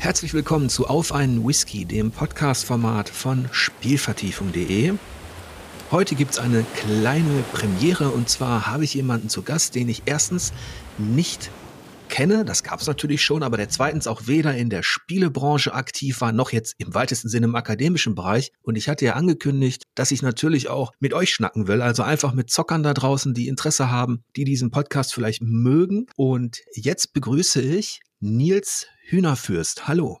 Herzlich willkommen zu Auf einen Whisky, dem Podcast-Format von Spielvertiefung.de. Heute gibt es eine kleine Premiere und zwar habe ich jemanden zu Gast, den ich erstens nicht kenne, das gab es natürlich schon, aber der zweitens auch weder in der Spielebranche aktiv war, noch jetzt im weitesten Sinne im akademischen Bereich. Und ich hatte ja angekündigt, dass ich natürlich auch mit euch schnacken will, also einfach mit Zockern da draußen, die Interesse haben, die diesen Podcast vielleicht mögen. Und jetzt begrüße ich Nils Hühnerfürst. Hallo.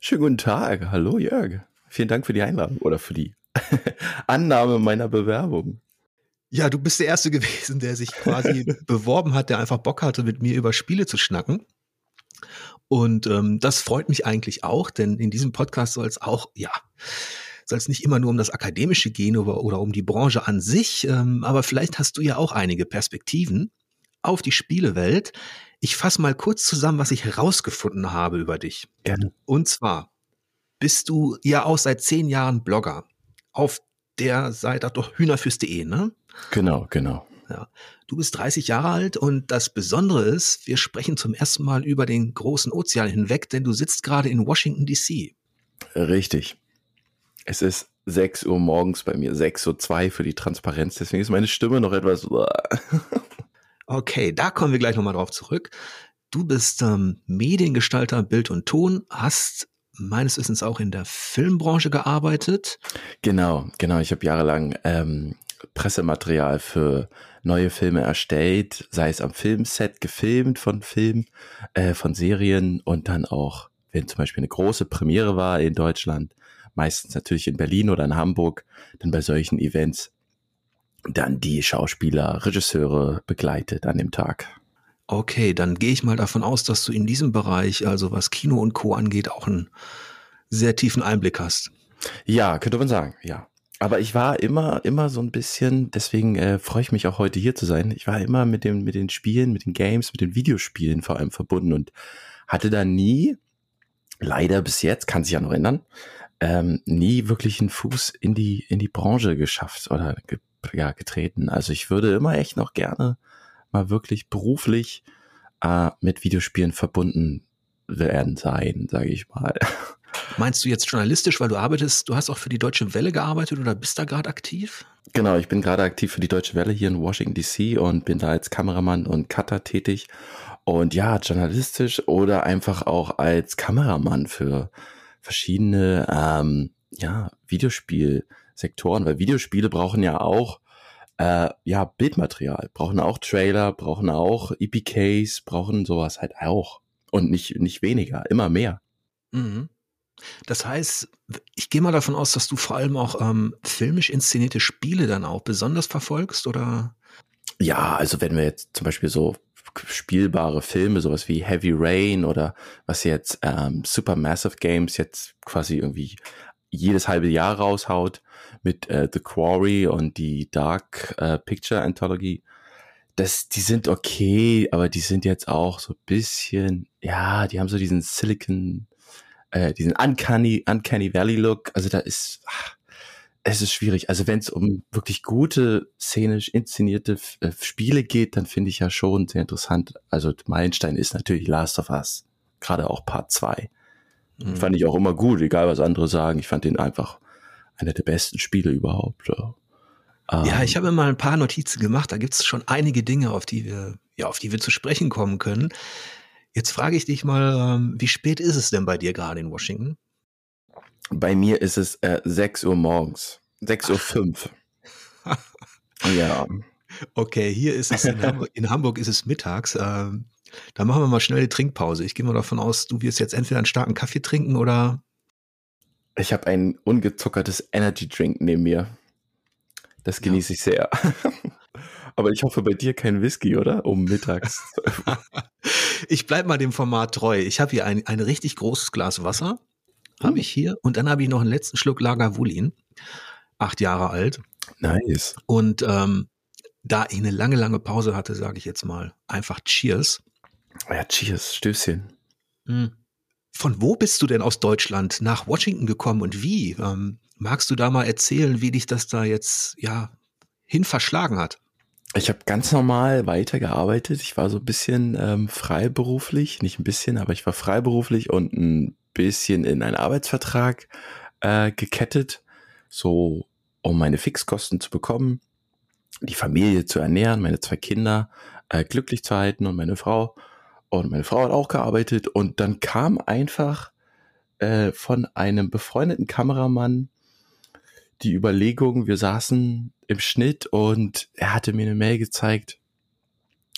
Schönen guten Tag. Hallo Jörg. Vielen Dank für die Einladung oder für die Annahme meiner Bewerbung. Ja, du bist der Erste gewesen, der sich quasi beworben hat, der einfach Bock hatte, mit mir über Spiele zu schnacken. Und ähm, das freut mich eigentlich auch, denn in diesem Podcast soll es auch, ja, soll es nicht immer nur um das Akademische gehen oder, oder um die Branche an sich, ähm, aber vielleicht hast du ja auch einige Perspektiven auf die Spielewelt. Ich fasse mal kurz zusammen, was ich herausgefunden habe über dich. Gerne. Und zwar bist du ja auch seit zehn Jahren Blogger auf der Seite, doch hühnerfürs.de, ne? Genau, genau. Ja. Du bist 30 Jahre alt und das Besondere ist, wir sprechen zum ersten Mal über den großen Ozean hinweg, denn du sitzt gerade in Washington DC. Richtig. Es ist 6 Uhr morgens bei mir, 6.02 Uhr für die Transparenz, deswegen ist meine Stimme noch etwas. okay, da kommen wir gleich nochmal drauf zurück. Du bist ähm, Mediengestalter, Bild und Ton, hast meines Wissens auch in der Filmbranche gearbeitet. Genau, genau. Ich habe jahrelang ähm, Pressematerial für neue Filme erstellt, sei es am Filmset gefilmt von Filmen, äh, von Serien und dann auch, wenn zum Beispiel eine große Premiere war in Deutschland, meistens natürlich in Berlin oder in Hamburg, dann bei solchen Events dann die Schauspieler, Regisseure begleitet an dem Tag. Okay, dann gehe ich mal davon aus, dass du in diesem Bereich, also was Kino und Co. angeht, auch einen sehr tiefen Einblick hast. Ja, könnte man sagen, ja. Aber ich war immer, immer so ein bisschen, deswegen äh, freue ich mich auch heute hier zu sein. Ich war immer mit dem, mit den Spielen, mit den Games, mit den Videospielen vor allem verbunden und hatte da nie, leider bis jetzt, kann sich ja noch ändern, ähm, nie wirklich einen Fuß in die, in die Branche geschafft oder ge ja, getreten. Also ich würde immer echt noch gerne mal wirklich beruflich äh, mit Videospielen verbunden werden sein, sage ich mal. Meinst du jetzt journalistisch, weil du arbeitest, du hast auch für die Deutsche Welle gearbeitet oder bist da gerade aktiv? Genau, ich bin gerade aktiv für die Deutsche Welle hier in Washington DC und bin da als Kameramann und Cutter tätig. Und ja, journalistisch oder einfach auch als Kameramann für verschiedene ähm, ja, Videospielsektoren, weil Videospiele brauchen ja auch äh, ja, Bildmaterial, brauchen auch Trailer, brauchen auch EPKs, brauchen sowas halt auch. Und nicht, nicht weniger, immer mehr. Mhm. Das heißt, ich gehe mal davon aus, dass du vor allem auch ähm, filmisch inszenierte Spiele dann auch besonders verfolgst, oder? Ja, also wenn wir jetzt zum Beispiel so spielbare Filme, sowas wie Heavy Rain oder was jetzt ähm, Supermassive Games jetzt quasi irgendwie jedes halbe Jahr raushaut mit äh, The Quarry und die Dark äh, Picture Anthology. Das, die sind okay, aber die sind jetzt auch so bisschen, ja, die haben so diesen Silicon, äh, diesen Uncanny, Uncanny Valley Look. Also da ist, ach, es ist schwierig. Also wenn es um wirklich gute, szenisch inszenierte äh, Spiele geht, dann finde ich ja schon sehr interessant. Also Meilenstein ist natürlich Last of Us. Gerade auch Part 2. Mhm. Fand ich auch immer gut, egal was andere sagen. Ich fand den einfach einer der besten Spiele überhaupt. Ja, ja ich ähm. habe mal ein paar Notizen gemacht. Da gibt es schon einige Dinge, auf die wir, ja, auf die wir zu sprechen kommen können. Jetzt frage ich dich mal, ähm, wie spät ist es denn bei dir gerade in Washington? Bei mir ist es äh, 6 Uhr morgens. 6 Uhr 5. ja. Okay, hier ist es in Hamburg, in Hamburg ist es mittags. Ähm, da machen wir mal schnell die Trinkpause. Ich gehe mal davon aus, du wirst jetzt entweder einen starken Kaffee trinken oder. Ich habe ein ungezuckertes Energy Drink neben mir. Das genieße ja. ich sehr. Aber ich hoffe bei dir kein Whisky, oder? Um mittags. ich bleib mal dem Format treu. Ich habe hier ein, ein richtig großes Glas Wasser. Habe hm. ich hier. Und dann habe ich noch einen letzten Schluck Lagavulin. Acht Jahre alt. Nice. Und ähm, da ich eine lange, lange Pause hatte, sage ich jetzt mal einfach Cheers. Ja, Cheers, Stößchen. Hm. Von wo bist du denn aus Deutschland nach Washington gekommen und wie? Ähm, magst du da mal erzählen, wie dich das da jetzt ja hin verschlagen hat? Ich habe ganz normal weitergearbeitet. Ich war so ein bisschen ähm, freiberuflich, nicht ein bisschen, aber ich war freiberuflich und ein bisschen in einen Arbeitsvertrag äh, gekettet, so um meine Fixkosten zu bekommen, die Familie zu ernähren, meine zwei Kinder äh, glücklich zu halten und meine Frau. Und meine Frau hat auch gearbeitet und dann kam einfach äh, von einem befreundeten Kameramann die Überlegung, wir saßen im Schnitt und er hatte mir eine Mail gezeigt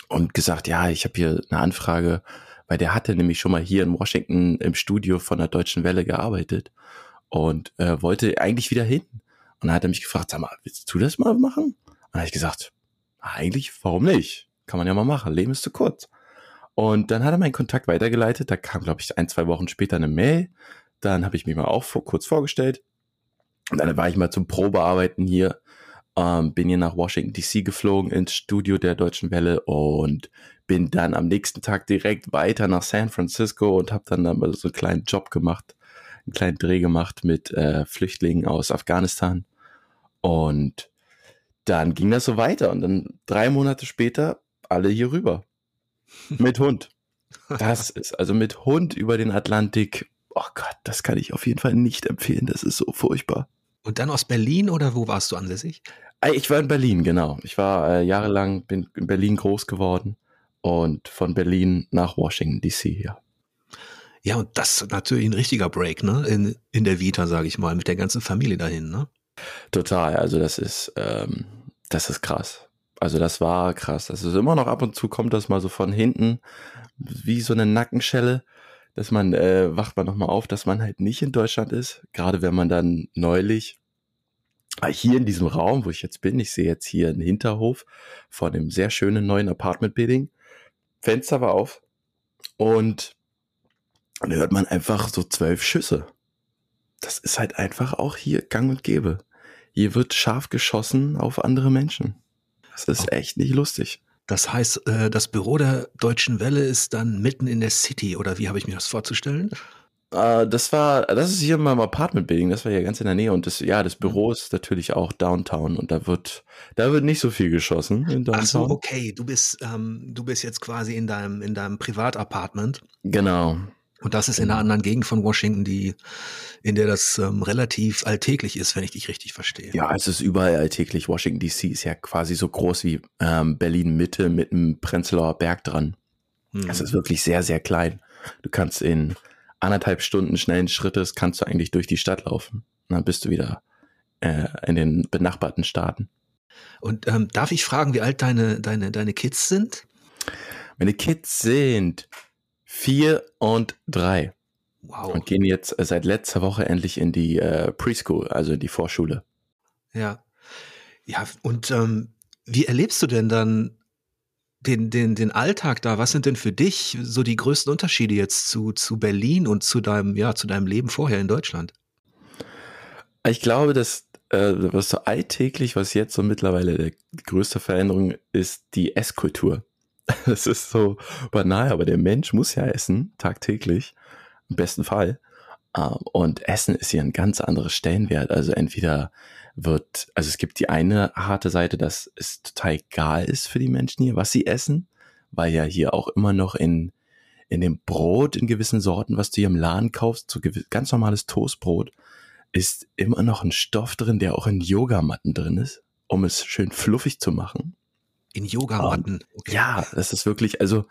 und gesagt, ja, ich habe hier eine Anfrage, weil der hatte nämlich schon mal hier in Washington im Studio von der Deutschen Welle gearbeitet und äh, wollte eigentlich wieder hin. Und dann hat er mich gefragt, sag mal, willst du das mal machen? Und dann habe ich gesagt, eigentlich, warum nicht? Kann man ja mal machen, Leben ist zu kurz. Und dann hat er meinen Kontakt weitergeleitet, da kam, glaube ich, ein, zwei Wochen später eine Mail. Dann habe ich mich mal auch vor, kurz vorgestellt. Und dann war ich mal zum Probearbeiten hier ähm, bin hier nach Washington DC geflogen ins Studio der Deutschen Welle und bin dann am nächsten Tag direkt weiter nach San Francisco und habe dann, dann so einen kleinen Job gemacht, einen kleinen Dreh gemacht mit äh, Flüchtlingen aus Afghanistan. Und dann ging das so weiter und dann drei Monate später alle hier rüber. Mit Hund. Das ist also mit Hund über den Atlantik. Oh Gott, das kann ich auf jeden Fall nicht empfehlen. Das ist so furchtbar. Und dann aus Berlin oder wo warst du ansässig? Äh, ich war in Berlin, genau. Ich war äh, jahrelang bin in Berlin groß geworden und von Berlin nach Washington DC hier. Ja, und das ist natürlich ein richtiger Break, ne? In, in der Vita, sage ich mal, mit der ganzen Familie dahin, ne? Total, also das ist, ähm, das ist krass. Also das war krass. Das ist immer noch ab und zu kommt das mal so von hinten, wie so eine Nackenschelle, dass man, äh, wacht man nochmal auf, dass man halt nicht in Deutschland ist. Gerade wenn man dann neulich Ah, hier in diesem Raum, wo ich jetzt bin, ich sehe jetzt hier einen Hinterhof von einem sehr schönen neuen Apartment-Building. Fenster war auf und dann hört man einfach so zwölf Schüsse. Das ist halt einfach auch hier gang und gäbe. Hier wird scharf geschossen auf andere Menschen. Das ist echt nicht lustig. Das heißt, äh, das Büro der Deutschen Welle ist dann mitten in der City, oder wie habe ich mir das vorzustellen? Uh, das war, das ist hier in meinem Apartment-Building, das war ja ganz in der Nähe und das, ja, das Büro ist natürlich auch Downtown und da wird, da wird nicht so viel geschossen. Ach so, okay, du bist, ähm, du bist jetzt quasi in deinem, in deinem Privatapartment. Genau. Und das ist in einer genau. anderen Gegend von Washington, die, in der das ähm, relativ alltäglich ist, wenn ich dich richtig verstehe. Ja, es ist überall alltäglich. Washington DC ist ja quasi so groß wie ähm, Berlin Mitte mit einem Prenzlauer Berg dran. Hm. Es ist wirklich sehr, sehr klein. Du kannst in anderthalb Stunden schnellen Schrittes kannst du eigentlich durch die Stadt laufen. Und dann bist du wieder äh, in den benachbarten Staaten. Und ähm, darf ich fragen, wie alt deine, deine, deine Kids sind? Meine Kids sind vier und drei. Wow. Und gehen jetzt seit letzter Woche endlich in die äh, Preschool, also in die Vorschule. Ja. Ja, und ähm, wie erlebst du denn dann den, den, den Alltag da, was sind denn für dich so die größten Unterschiede jetzt zu, zu Berlin und zu deinem, ja, zu deinem Leben vorher in Deutschland? Ich glaube, dass äh, was so alltäglich, was jetzt so mittlerweile die größte Veränderung ist, die Esskultur. Das ist so banal, aber der Mensch muss ja essen, tagtäglich, im besten Fall. Ähm, und Essen ist hier ein ganz anderes Stellenwert. Also entweder wird, also es gibt die eine harte Seite, dass es total egal ist für die Menschen hier, was sie essen, weil ja hier auch immer noch in, in dem Brot in gewissen Sorten, was du hier im Laden kaufst, so ganz normales Toastbrot, ist immer noch ein Stoff drin, der auch in Yogamatten drin ist, um es schön fluffig zu machen. In Yogamatten? Okay. Ja, das ist wirklich, also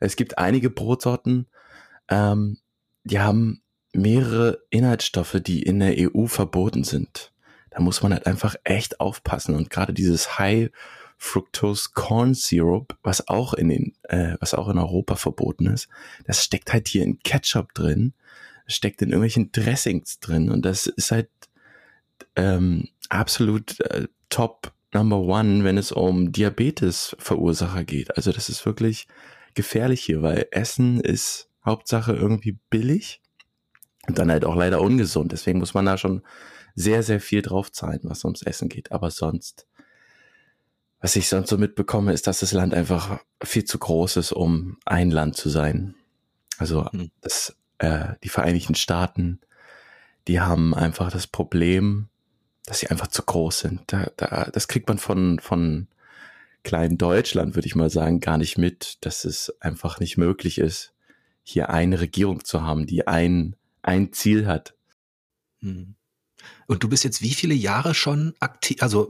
es gibt einige Brotsorten, ähm, die haben mehrere Inhaltsstoffe, die in der EU verboten sind da muss man halt einfach echt aufpassen. Und gerade dieses High Fructose Corn Syrup, was auch in den, äh, was auch in Europa verboten ist, das steckt halt hier in Ketchup drin, steckt in irgendwelchen Dressings drin und das ist halt ähm, absolut äh, Top Number One, wenn es um Diabetes-Verursacher geht. Also das ist wirklich gefährlich hier, weil Essen ist Hauptsache irgendwie billig und dann halt auch leider ungesund. Deswegen muss man da schon sehr, sehr viel drauf zahlen, was ums Essen geht. Aber sonst, was ich sonst so mitbekomme, ist, dass das Land einfach viel zu groß ist, um ein Land zu sein. Also mhm. das, äh, die Vereinigten Staaten, die haben einfach das Problem, dass sie einfach zu groß sind. Da, da, das kriegt man von, von kleinen Deutschland, würde ich mal sagen, gar nicht mit, dass es einfach nicht möglich ist, hier eine Regierung zu haben, die ein, ein Ziel hat. Hm. Und du bist jetzt wie viele Jahre schon aktiv, also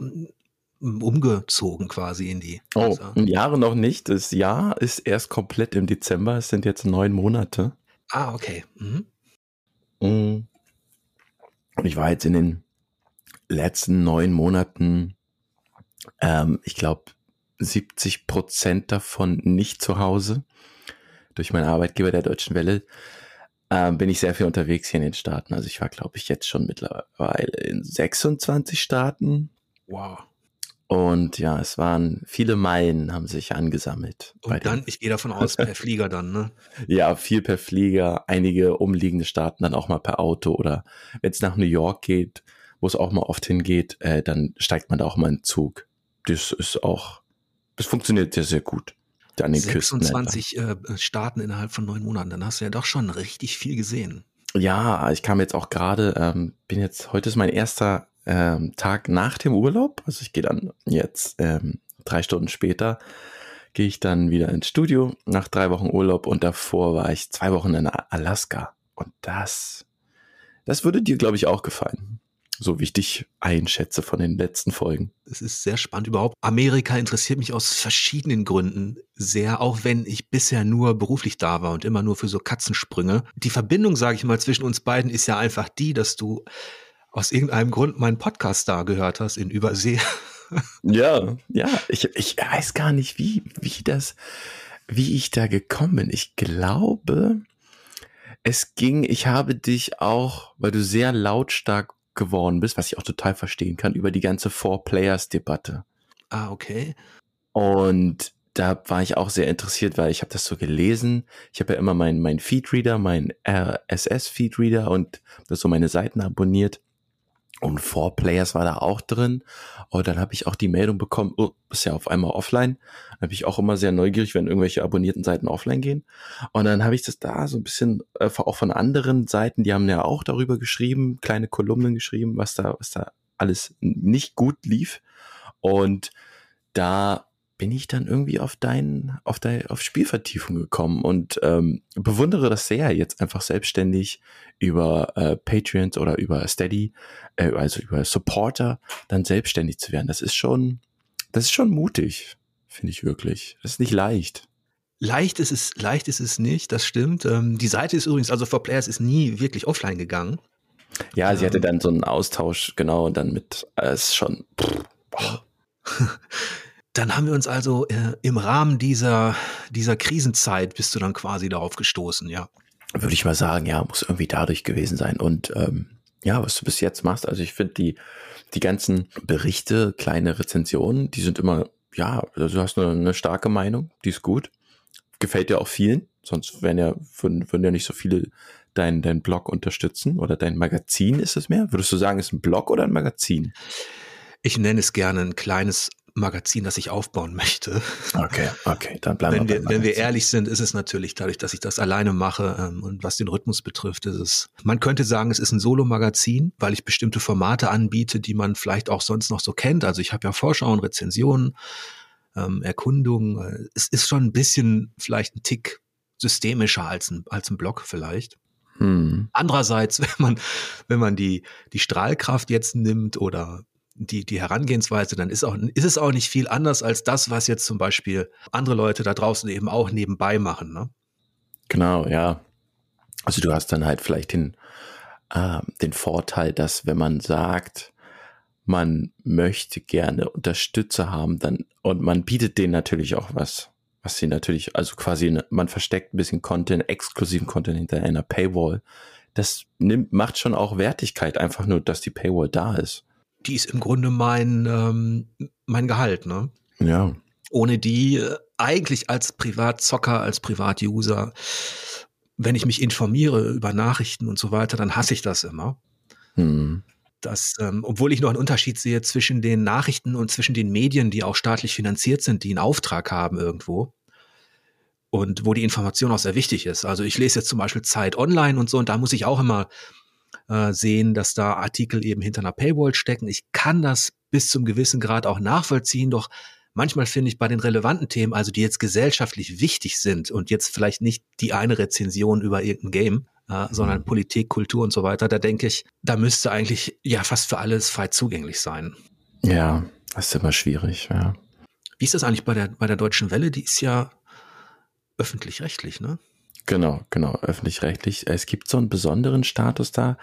umgezogen quasi in die. Oh, also. Jahre noch nicht. Das Jahr ist erst komplett im Dezember. Es sind jetzt neun Monate. Ah, okay. Mhm. Mm. Und ich war jetzt in den letzten neun Monaten, ähm, ich glaube, 70 Prozent davon nicht zu Hause. Durch meinen Arbeitgeber der Deutschen Welle ähm, bin ich sehr viel unterwegs hier in den Staaten. Also ich war, glaube ich, jetzt schon mittlerweile in 26 Staaten. Wow. Und ja, es waren viele Meilen, haben sich angesammelt. Und dann, ich gehe davon aus, per Flieger dann, ne? Ja, viel per Flieger, einige umliegende Staaten dann auch mal per Auto oder wenn es nach New York geht, wo es auch mal oft hingeht, äh, dann steigt man da auch mal in Zug. Das ist auch, das funktioniert sehr, sehr gut. An den 26 äh, Staaten innerhalb von neun Monaten, dann hast du ja doch schon richtig viel gesehen. Ja, ich kam jetzt auch gerade, ähm, bin jetzt, heute ist mein erster ähm, Tag nach dem Urlaub. Also ich gehe dann jetzt ähm, drei Stunden später, gehe ich dann wieder ins Studio nach drei Wochen Urlaub und davor war ich zwei Wochen in Alaska. Und das, das würde dir, glaube ich, auch gefallen. So wie ich dich einschätze von den letzten Folgen. Es ist sehr spannend überhaupt. Amerika interessiert mich aus verschiedenen Gründen sehr, auch wenn ich bisher nur beruflich da war und immer nur für so Katzensprünge. Die Verbindung, sage ich mal, zwischen uns beiden ist ja einfach die, dass du aus irgendeinem Grund meinen Podcast da gehört hast in Übersee. Ja, ja, ich, ich weiß gar nicht, wie, wie das, wie ich da gekommen bin. Ich glaube, es ging, ich habe dich auch, weil du sehr lautstark geworden bist, was ich auch total verstehen kann, über die ganze Four-Players-Debatte. Ah, okay. Und da war ich auch sehr interessiert, weil ich habe das so gelesen. Ich habe ja immer meinen mein Feedreader, meinen RSS-Feedreader und das so meine Seiten abonniert. Und Four Players war da auch drin. Und dann habe ich auch die Meldung bekommen, oh, ist ja auf einmal offline. Dann bin ich auch immer sehr neugierig, wenn irgendwelche abonnierten Seiten offline gehen. Und dann habe ich das da so ein bisschen, äh, auch von anderen Seiten, die haben ja auch darüber geschrieben, kleine Kolumnen geschrieben, was da, was da alles nicht gut lief. Und da bin ich dann irgendwie auf dein, auf dein, auf Spielvertiefung gekommen und ähm, bewundere das sehr, jetzt einfach selbstständig über äh, Patreons oder über Steady, äh, also über Supporter, dann selbstständig zu werden. Das ist schon, das ist schon mutig, finde ich wirklich. Das ist nicht leicht. Leicht ist es, leicht ist es nicht, das stimmt. Ähm, die Seite ist übrigens, also For Players ist nie wirklich offline gegangen. Ja, sie hatte ähm. dann so einen Austausch, genau, und dann mit, äh, ist schon, pff, boah. Dann haben wir uns also äh, im Rahmen dieser, dieser Krisenzeit bist du dann quasi darauf gestoßen, ja. Würde ich mal sagen, ja, muss irgendwie dadurch gewesen sein. Und ähm, ja, was du bis jetzt machst, also ich finde die, die ganzen Berichte, kleine Rezensionen, die sind immer, ja, also du hast eine, eine starke Meinung, die ist gut. Gefällt dir auch vielen, sonst wären ja, würden, würden ja nicht so viele deinen dein Blog unterstützen oder dein Magazin ist es mehr? Würdest du sagen, ist ein Blog oder ein Magazin? Ich nenne es gerne ein kleines Magazin, das ich aufbauen möchte. Okay, okay, dann bleiben wenn wir. Wenn wir ehrlich sind, ist es natürlich dadurch, dass ich das alleine mache ähm, und was den Rhythmus betrifft, ist es. Man könnte sagen, es ist ein Solo-Magazin, weil ich bestimmte Formate anbiete, die man vielleicht auch sonst noch so kennt. Also ich habe ja Vorschauen, Rezensionen, ähm, Erkundungen. Es ist schon ein bisschen vielleicht ein Tick systemischer als ein, als ein Blog vielleicht. Hm. Andererseits, wenn man, wenn man die, die Strahlkraft jetzt nimmt oder die, die Herangehensweise, dann ist, auch, ist es auch nicht viel anders als das, was jetzt zum Beispiel andere Leute da draußen eben auch nebenbei machen. Ne? Genau, ja. Also du hast dann halt vielleicht den, äh, den Vorteil, dass wenn man sagt, man möchte gerne Unterstützer haben, dann und man bietet denen natürlich auch was, was sie natürlich, also quasi, man versteckt ein bisschen Content, exklusiven Content hinter einer Paywall. Das nimmt, macht schon auch Wertigkeit, einfach nur, dass die Paywall da ist die ist im Grunde mein, ähm, mein Gehalt, ne? Ja. Ohne die äh, eigentlich als Privatzocker, als Privatuser, wenn ich mich informiere über Nachrichten und so weiter, dann hasse ich das immer. Hm. Das, ähm, obwohl ich noch einen Unterschied sehe zwischen den Nachrichten und zwischen den Medien, die auch staatlich finanziert sind, die einen Auftrag haben irgendwo und wo die Information auch sehr wichtig ist. Also ich lese jetzt zum Beispiel Zeit Online und so und da muss ich auch immer äh, sehen, dass da Artikel eben hinter einer Paywall stecken. Ich kann das bis zum gewissen Grad auch nachvollziehen, doch manchmal finde ich bei den relevanten Themen, also die jetzt gesellschaftlich wichtig sind und jetzt vielleicht nicht die eine Rezension über irgendein Game, äh, sondern mhm. Politik, Kultur und so weiter, da denke ich, da müsste eigentlich ja fast für alles frei zugänglich sein. Ja, das ist immer schwierig, ja. Wie ist das eigentlich bei der, bei der Deutschen Welle? Die ist ja öffentlich-rechtlich, ne? Genau, genau, öffentlich-rechtlich. Es gibt so einen besonderen Status da.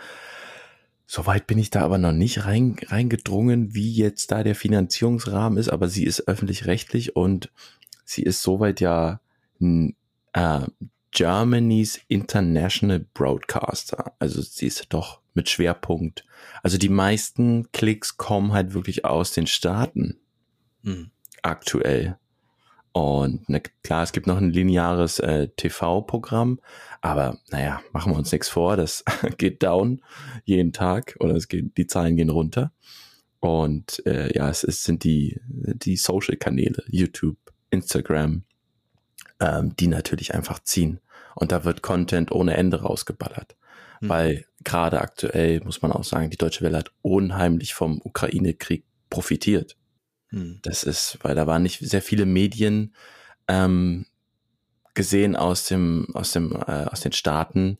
Soweit bin ich da aber noch nicht rein, reingedrungen, wie jetzt da der Finanzierungsrahmen ist, aber sie ist öffentlich-rechtlich und sie ist soweit ja äh, Germany's International Broadcaster. Also sie ist doch mit Schwerpunkt. Also die meisten Klicks kommen halt wirklich aus den Staaten. Mhm. Aktuell. Und ne, klar, es gibt noch ein lineares äh, TV-Programm, aber naja, machen wir uns nichts vor, das geht down jeden Tag oder es geht, die Zahlen gehen runter. Und äh, ja, es, es sind die, die Social-Kanäle, YouTube, Instagram, ähm, die natürlich einfach ziehen. Und da wird Content ohne Ende rausgeballert. Mhm. Weil gerade aktuell, muss man auch sagen, die Deutsche Welle hat unheimlich vom Ukraine-Krieg profitiert. Hm. Das ist, weil da waren nicht sehr viele Medien ähm, gesehen aus dem, aus dem, äh, aus den Staaten,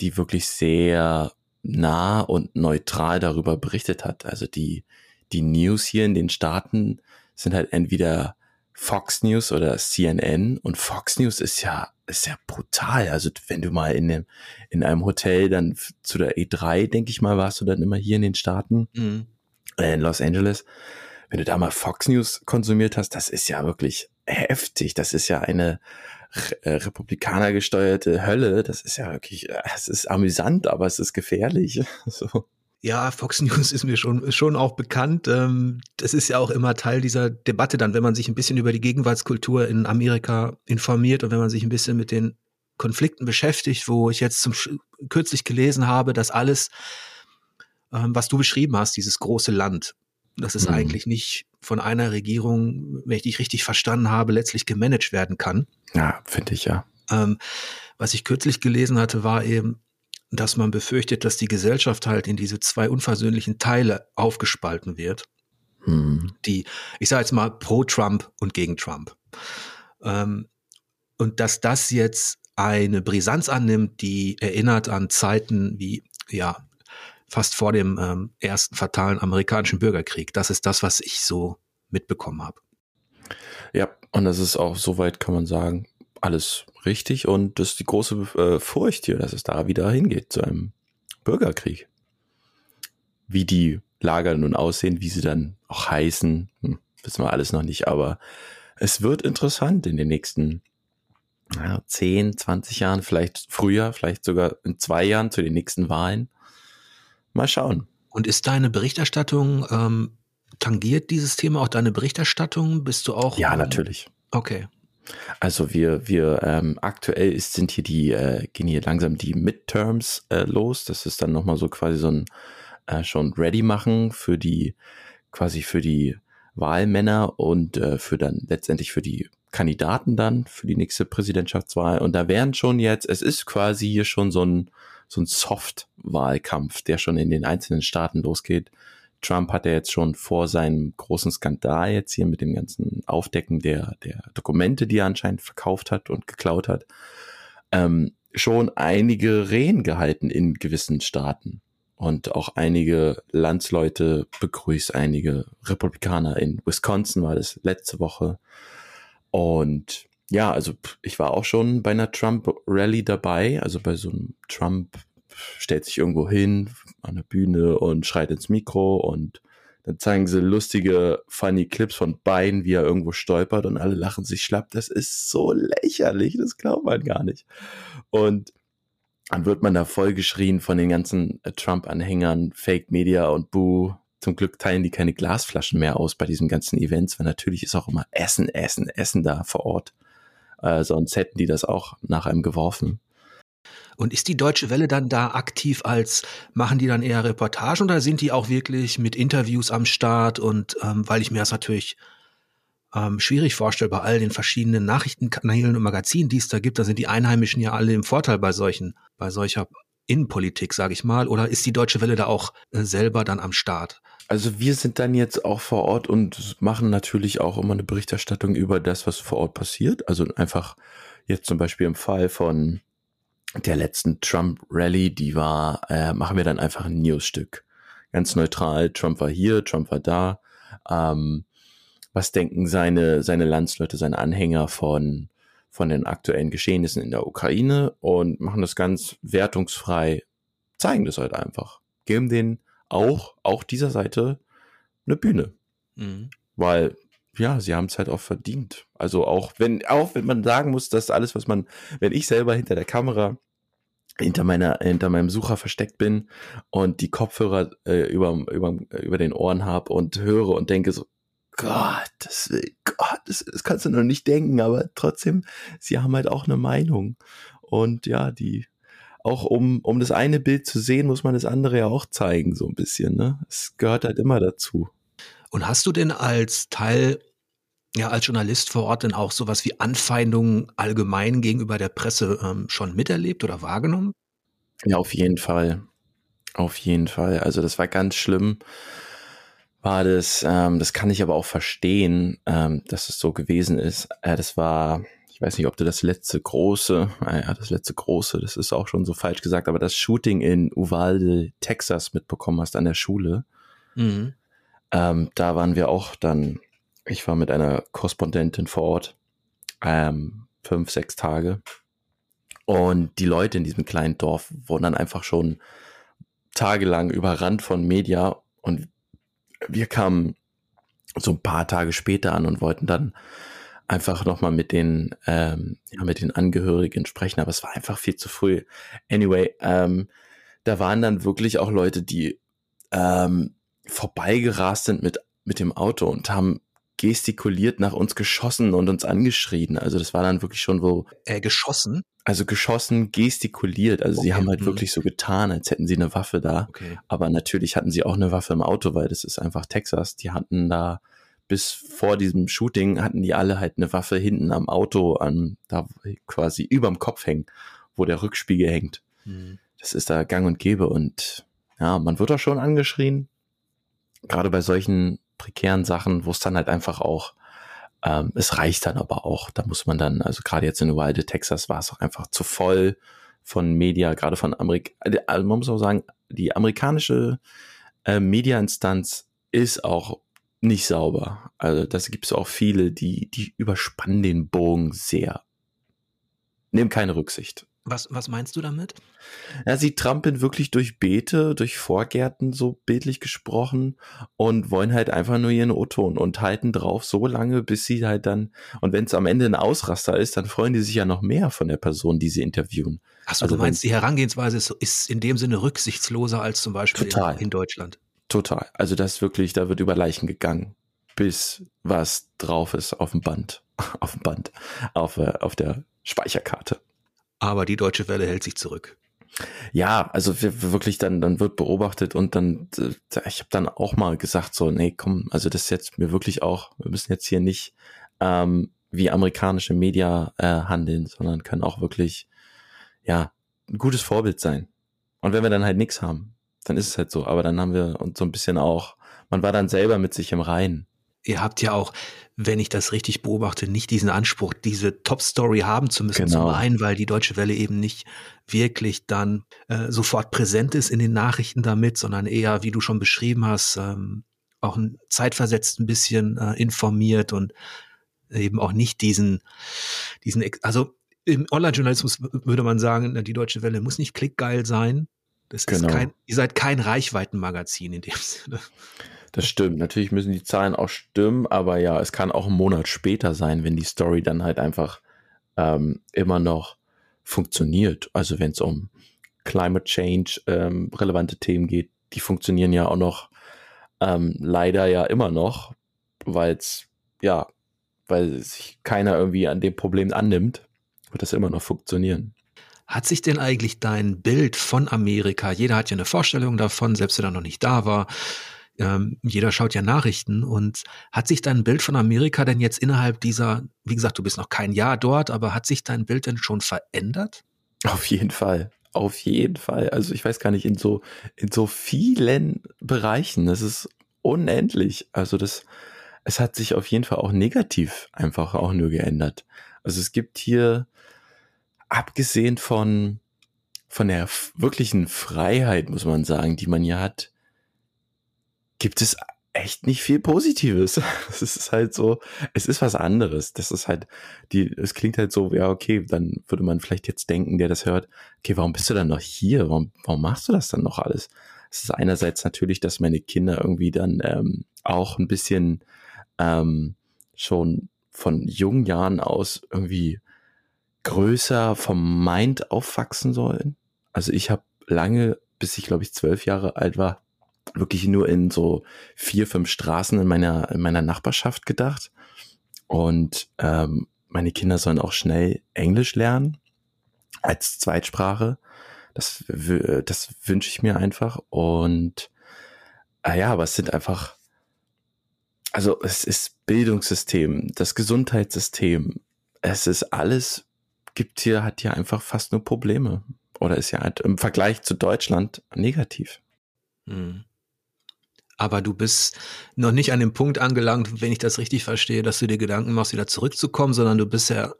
die wirklich sehr nah und neutral darüber berichtet hat. Also die, die News hier in den Staaten sind halt entweder Fox News oder CNN und Fox News ist ja, ist ja brutal. Also wenn du mal in dem, in einem Hotel dann zu der E3, denke ich mal, warst du dann immer hier in den Staaten, mhm. äh, in Los Angeles wenn du da mal Fox News konsumiert hast, das ist ja wirklich heftig. Das ist ja eine äh, Republikaner gesteuerte Hölle. Das ist ja wirklich, es ist amüsant, aber es ist gefährlich. So. Ja, Fox News ist mir schon, schon auch bekannt. Ähm, das ist ja auch immer Teil dieser Debatte dann, wenn man sich ein bisschen über die Gegenwartskultur in Amerika informiert und wenn man sich ein bisschen mit den Konflikten beschäftigt, wo ich jetzt zum kürzlich gelesen habe, dass alles, ähm, was du beschrieben hast, dieses große Land, dass es mhm. eigentlich nicht von einer Regierung, wenn ich dich richtig verstanden habe, letztlich gemanagt werden kann. Ja, finde ich ja. Ähm, was ich kürzlich gelesen hatte, war eben, dass man befürchtet, dass die Gesellschaft halt in diese zwei unversöhnlichen Teile aufgespalten wird. Mhm. Die, ich sage jetzt mal, pro Trump und gegen Trump. Ähm, und dass das jetzt eine Brisanz annimmt, die erinnert an Zeiten wie ja fast vor dem ähm, ersten fatalen amerikanischen Bürgerkrieg. Das ist das, was ich so mitbekommen habe. Ja, und das ist auch soweit, kann man sagen, alles richtig. Und das ist die große äh, Furcht hier, dass es da wieder hingeht zu einem Bürgerkrieg. Wie die Lager nun aussehen, wie sie dann auch heißen, hm, wissen wir alles noch nicht. Aber es wird interessant in den nächsten ja, 10, 20 Jahren, vielleicht früher, vielleicht sogar in zwei Jahren zu den nächsten Wahlen. Mal schauen. Und ist deine Berichterstattung, ähm, tangiert dieses Thema auch deine Berichterstattung? Bist du auch? Ja, ähm, natürlich. Okay. Also wir, wir ähm, aktuell ist, sind hier die, äh, gehen hier langsam die Midterms äh, los. Das ist dann nochmal so quasi so ein äh, schon ready machen für die, quasi für die Wahlmänner und äh, für dann letztendlich für die Kandidaten dann für die nächste Präsidentschaftswahl. Und da wären schon jetzt, es ist quasi hier schon so ein so ein Soft-Wahlkampf, der schon in den einzelnen Staaten losgeht. Trump hat ja jetzt schon vor seinem großen Skandal jetzt hier mit dem ganzen Aufdecken der, der Dokumente, die er anscheinend verkauft hat und geklaut hat, ähm, schon einige Rehen gehalten in gewissen Staaten. Und auch einige Landsleute begrüßt, einige Republikaner in Wisconsin war das letzte Woche. Und ja, also ich war auch schon bei einer Trump-Rally dabei, also bei so einem Trump stellt sich irgendwo hin an der Bühne und schreit ins Mikro und dann zeigen sie lustige, funny Clips von beiden, wie er irgendwo stolpert und alle lachen sich schlapp. Das ist so lächerlich, das glaubt man gar nicht. Und dann wird man da voll geschrien von den ganzen Trump-Anhängern, Fake Media und Boo. Zum Glück teilen die keine Glasflaschen mehr aus bei diesen ganzen Events, weil natürlich ist auch immer Essen, Essen, Essen da vor Ort. Äh, sonst hätten die das auch nach einem geworfen. Und ist die Deutsche Welle dann da aktiv als, machen die dann eher Reportagen oder sind die auch wirklich mit Interviews am Start? Und ähm, weil ich mir das natürlich ähm, schwierig vorstelle bei all den verschiedenen Nachrichtenkanälen und Magazinen, die es da gibt, da sind die Einheimischen ja alle im Vorteil bei solchen, bei solcher Innenpolitik, sage ich mal. Oder ist die Deutsche Welle da auch äh, selber dann am Start? Also wir sind dann jetzt auch vor Ort und machen natürlich auch immer eine Berichterstattung über das, was vor Ort passiert. Also einfach jetzt zum Beispiel im Fall von der letzten Trump-Rally, die war, äh, machen wir dann einfach ein Newsstück. Ganz neutral. Trump war hier, Trump war da. Ähm, was denken seine, seine Landsleute, seine Anhänger von, von den aktuellen Geschehnissen in der Ukraine und machen das ganz wertungsfrei, zeigen das halt einfach. Geben den auch, auch dieser Seite eine Bühne. Mhm. Weil, ja, sie haben es halt auch verdient. Also auch wenn, auch wenn man sagen muss, dass alles, was man, wenn ich selber hinter der Kamera hinter meiner hinter meinem Sucher versteckt bin und die Kopfhörer äh, über, über, über den Ohren habe und höre und denke so Gott, das, Gott das, das kannst du noch nicht denken, aber trotzdem, sie haben halt auch eine Meinung und ja, die auch um, um das eine Bild zu sehen, muss man das andere ja auch zeigen, so ein bisschen. Ne? Es gehört halt immer dazu. Und hast du denn als Teil, ja, als Journalist vor Ort denn auch sowas wie Anfeindungen allgemein gegenüber der Presse ähm, schon miterlebt oder wahrgenommen? Ja, auf jeden Fall. Auf jeden Fall. Also das war ganz schlimm. War das, ähm, das kann ich aber auch verstehen, ähm, dass es so gewesen ist. Äh, das war ich weiß nicht, ob du das letzte große, naja, das letzte große, das ist auch schon so falsch gesagt, aber das Shooting in Uvalde, Texas mitbekommen hast an der Schule. Mhm. Ähm, da waren wir auch dann, ich war mit einer Korrespondentin vor Ort, ähm, fünf, sechs Tage. Und die Leute in diesem kleinen Dorf wurden dann einfach schon tagelang überrannt von Media und wir kamen so ein paar Tage später an und wollten dann einfach nochmal mit den, ähm, ja, mit den Angehörigen sprechen, aber es war einfach viel zu früh. Anyway, ähm, da waren dann wirklich auch Leute, die ähm, vorbeigerast sind mit, mit dem Auto und haben gestikuliert nach uns geschossen und uns angeschrien. Also das war dann wirklich schon wo. Äh, geschossen? Also geschossen, gestikuliert. Also okay. sie haben halt mhm. wirklich so getan, als hätten sie eine Waffe da. Okay. Aber natürlich hatten sie auch eine Waffe im Auto, weil das ist einfach Texas. Die hatten da bis vor diesem Shooting hatten die alle halt eine Waffe hinten am Auto an, da quasi überm Kopf hängen, wo der Rückspiegel hängt. Mhm. Das ist da gang und gäbe und ja, man wird da schon angeschrien. Gerade bei solchen prekären Sachen, wo es dann halt einfach auch, ähm, es reicht dann aber auch. Da muss man dann, also gerade jetzt in Wilde, Texas, war es auch einfach zu voll von Media, gerade von Amerika, also man muss auch sagen, die amerikanische äh, Mediainstanz ist auch nicht sauber. Also das gibt es auch viele, die, die überspannen den Bogen sehr. Nehmen keine Rücksicht. Was, was meinst du damit? Ja, sie trampeln wirklich durch Beete, durch Vorgärten, so bildlich gesprochen, und wollen halt einfach nur ihren O-Ton und halten drauf so lange, bis sie halt dann, und wenn es am Ende ein Ausraster ist, dann freuen die sich ja noch mehr von der Person, die sie interviewen. Achso, also du meinst, die Herangehensweise ist, ist, in dem Sinne rücksichtsloser als zum Beispiel in, in Deutschland? Total. Also das wirklich, da wird über Leichen gegangen, bis was drauf ist auf dem Band, auf dem Band, auf, äh, auf der Speicherkarte. Aber die Deutsche Welle hält sich zurück. Ja, also wirklich dann, dann wird beobachtet und dann, äh, ich habe dann auch mal gesagt so, nee, komm, also das ist jetzt mir wirklich auch, wir müssen jetzt hier nicht ähm, wie amerikanische Media äh, handeln, sondern können auch wirklich, ja, ein gutes Vorbild sein. Und wenn wir dann halt nichts haben, dann ist es halt so. Aber dann haben wir uns so ein bisschen auch, man war dann selber mit sich im Reinen. Ihr habt ja auch, wenn ich das richtig beobachte, nicht diesen Anspruch, diese Top-Story haben zu müssen. Genau. Zum einen, weil die Deutsche Welle eben nicht wirklich dann äh, sofort präsent ist in den Nachrichten damit, sondern eher, wie du schon beschrieben hast, ähm, auch ein zeitversetzt ein bisschen äh, informiert und eben auch nicht diesen, diesen, also im Online-Journalismus würde man sagen, die Deutsche Welle muss nicht klickgeil sein, das genau. ist kein, ihr seid kein Reichweitenmagazin in dem Sinne. Das stimmt. Natürlich müssen die Zahlen auch stimmen, aber ja, es kann auch einen Monat später sein, wenn die Story dann halt einfach ähm, immer noch funktioniert. Also wenn es um Climate Change ähm, relevante Themen geht, die funktionieren ja auch noch ähm, leider ja immer noch, weil es ja, weil sich keiner irgendwie an dem Problem annimmt, wird das immer noch funktionieren. Hat sich denn eigentlich dein Bild von Amerika, jeder hat ja eine Vorstellung davon, selbst wenn er noch nicht da war, ähm, jeder schaut ja Nachrichten und hat sich dein Bild von Amerika denn jetzt innerhalb dieser, wie gesagt, du bist noch kein Jahr dort, aber hat sich dein Bild denn schon verändert? Auf jeden Fall. Auf jeden Fall. Also ich weiß gar nicht, in so, in so vielen Bereichen. Das ist unendlich. Also das, es hat sich auf jeden Fall auch negativ einfach auch nur geändert. Also es gibt hier, abgesehen von, von der wirklichen Freiheit, muss man sagen, die man ja hat, gibt es echt nicht viel Positives. Es ist halt so, es ist was anderes. Das ist halt, die, es klingt halt so, ja, okay, dann würde man vielleicht jetzt denken, der das hört, okay, warum bist du dann noch hier? Warum, warum machst du das dann noch alles? Es ist einerseits natürlich, dass meine Kinder irgendwie dann ähm, auch ein bisschen ähm, schon von jungen Jahren aus irgendwie größer vom Mind aufwachsen sollen. Also ich habe lange, bis ich glaube ich zwölf Jahre alt war, wirklich nur in so vier, fünf Straßen in meiner, in meiner Nachbarschaft gedacht. Und ähm, meine Kinder sollen auch schnell Englisch lernen als Zweitsprache. Das, das wünsche ich mir einfach. Und ah ja, aber es sind einfach, also es ist Bildungssystem, das Gesundheitssystem, es ist alles, gibt hier, hat hier einfach fast nur Probleme. Oder ist ja halt im Vergleich zu Deutschland negativ. Mhm. Aber du bist noch nicht an dem Punkt angelangt, wenn ich das richtig verstehe, dass du dir Gedanken machst, wieder zurückzukommen, sondern du bist ja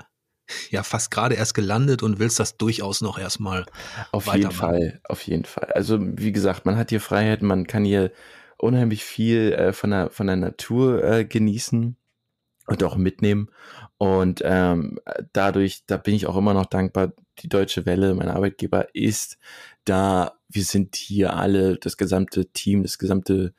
ja fast gerade erst gelandet und willst das durchaus noch erstmal auf jeden Fall, auf jeden Fall. Also wie gesagt, man hat hier Freiheit, man kann hier unheimlich viel äh, von der von der Natur äh, genießen und auch mitnehmen und ähm, dadurch, da bin ich auch immer noch dankbar. Die Deutsche Welle, mein Arbeitgeber, ist da. Wir sind hier alle, das gesamte Team, das gesamte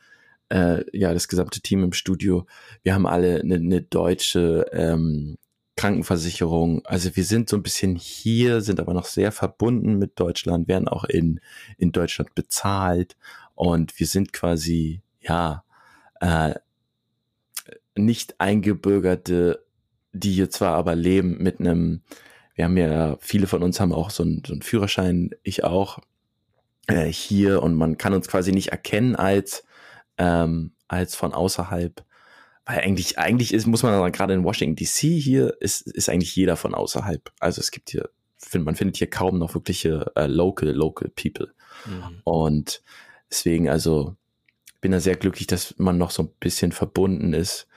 äh, ja, das gesamte Team im Studio, wir haben alle eine, eine deutsche ähm, Krankenversicherung. Also wir sind so ein bisschen hier, sind aber noch sehr verbunden mit Deutschland, werden auch in, in Deutschland bezahlt und wir sind quasi, ja, äh, nicht eingebürgerte, die hier zwar aber leben mit einem, wir haben ja, viele von uns haben auch so einen, so einen Führerschein, ich auch, äh, hier und man kann uns quasi nicht erkennen als ähm, als von außerhalb. Weil eigentlich, eigentlich ist, muss man sagen, gerade in Washington DC hier ist, ist eigentlich jeder von außerhalb. Also es gibt hier, find, man findet hier kaum noch wirkliche äh, local, local people. Mhm. Und deswegen, also, bin da sehr glücklich, dass man noch so ein bisschen verbunden ist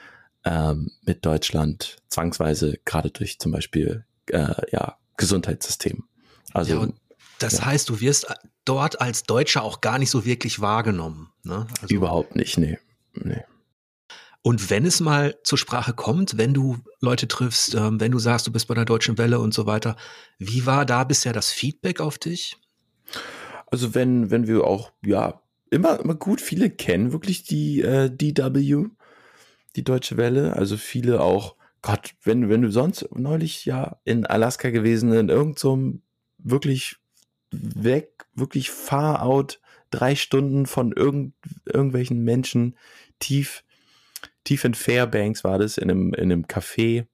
ähm, mit Deutschland, zwangsweise, gerade durch zum Beispiel äh, ja, Gesundheitssystem. Also ja, das ja. heißt, du wirst dort als Deutscher auch gar nicht so wirklich wahrgenommen. Ne? Also, Überhaupt nicht, nee. nee. Und wenn es mal zur Sprache kommt, wenn du Leute triffst, ähm, wenn du sagst, du bist bei der Deutschen Welle und so weiter, wie war da bisher das Feedback auf dich? Also wenn, wenn wir auch, ja, immer, immer gut, viele kennen wirklich die äh, DW, die Deutsche Welle, also viele auch, Gott, wenn, wenn du sonst neulich ja in Alaska gewesen, in irgendeinem so wirklich weg, wirklich far out, drei Stunden von irgend, irgendwelchen Menschen, tief, tief in Fairbanks war das, in einem, in einem Café.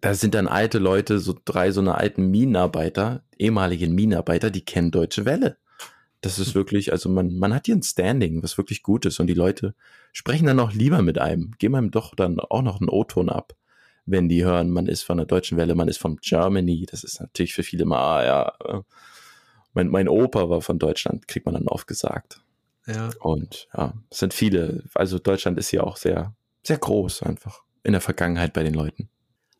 Da sind dann alte Leute, so drei so eine alten Minenarbeiter, ehemaligen Minenarbeiter, die kennen Deutsche Welle. Das ist wirklich, also man, man hat hier ein Standing, was wirklich gut ist und die Leute sprechen dann auch lieber mit einem, geben einem doch dann auch noch einen O-Ton ab wenn die hören, man ist von der Deutschen Welle, man ist von Germany. Das ist natürlich für viele mal, ah, ja, äh, mein, mein Opa war von Deutschland, kriegt man dann oft gesagt. Ja. Und ja, es sind viele. Also Deutschland ist ja auch sehr, sehr groß einfach in der Vergangenheit bei den Leuten.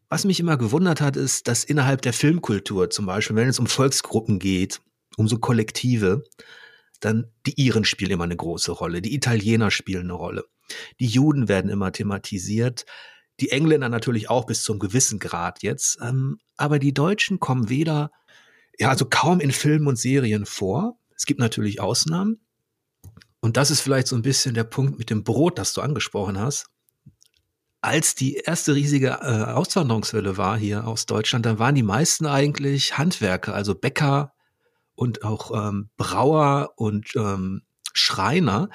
Was mich immer gewundert hat, ist, dass innerhalb der Filmkultur zum Beispiel, wenn es um Volksgruppen geht, um so Kollektive, dann die Iren spielen immer eine große Rolle, die Italiener spielen eine Rolle, die Juden werden immer thematisiert, die Engländer natürlich auch bis zum gewissen Grad jetzt. Ähm, aber die Deutschen kommen weder, ja, also kaum in Filmen und Serien vor. Es gibt natürlich Ausnahmen. Und das ist vielleicht so ein bisschen der Punkt mit dem Brot, das du angesprochen hast. Als die erste riesige äh, Auswanderungswelle war hier aus Deutschland, dann waren die meisten eigentlich Handwerker, also Bäcker und auch ähm, Brauer und ähm, Schreiner.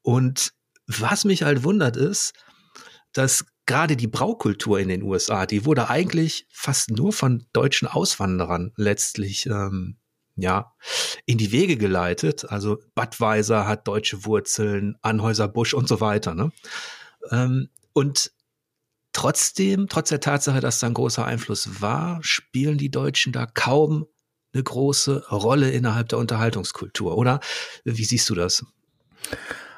Und was mich halt wundert ist, dass gerade die Braukultur in den USA, die wurde eigentlich fast nur von deutschen Auswanderern letztlich ähm, ja in die Wege geleitet. Also Budweiser hat deutsche Wurzeln, Anhäuser Busch und so weiter. Ne? Ähm, und trotzdem, trotz der Tatsache, dass da ein großer Einfluss war, spielen die Deutschen da kaum eine große Rolle innerhalb der Unterhaltungskultur, oder? Wie siehst du das?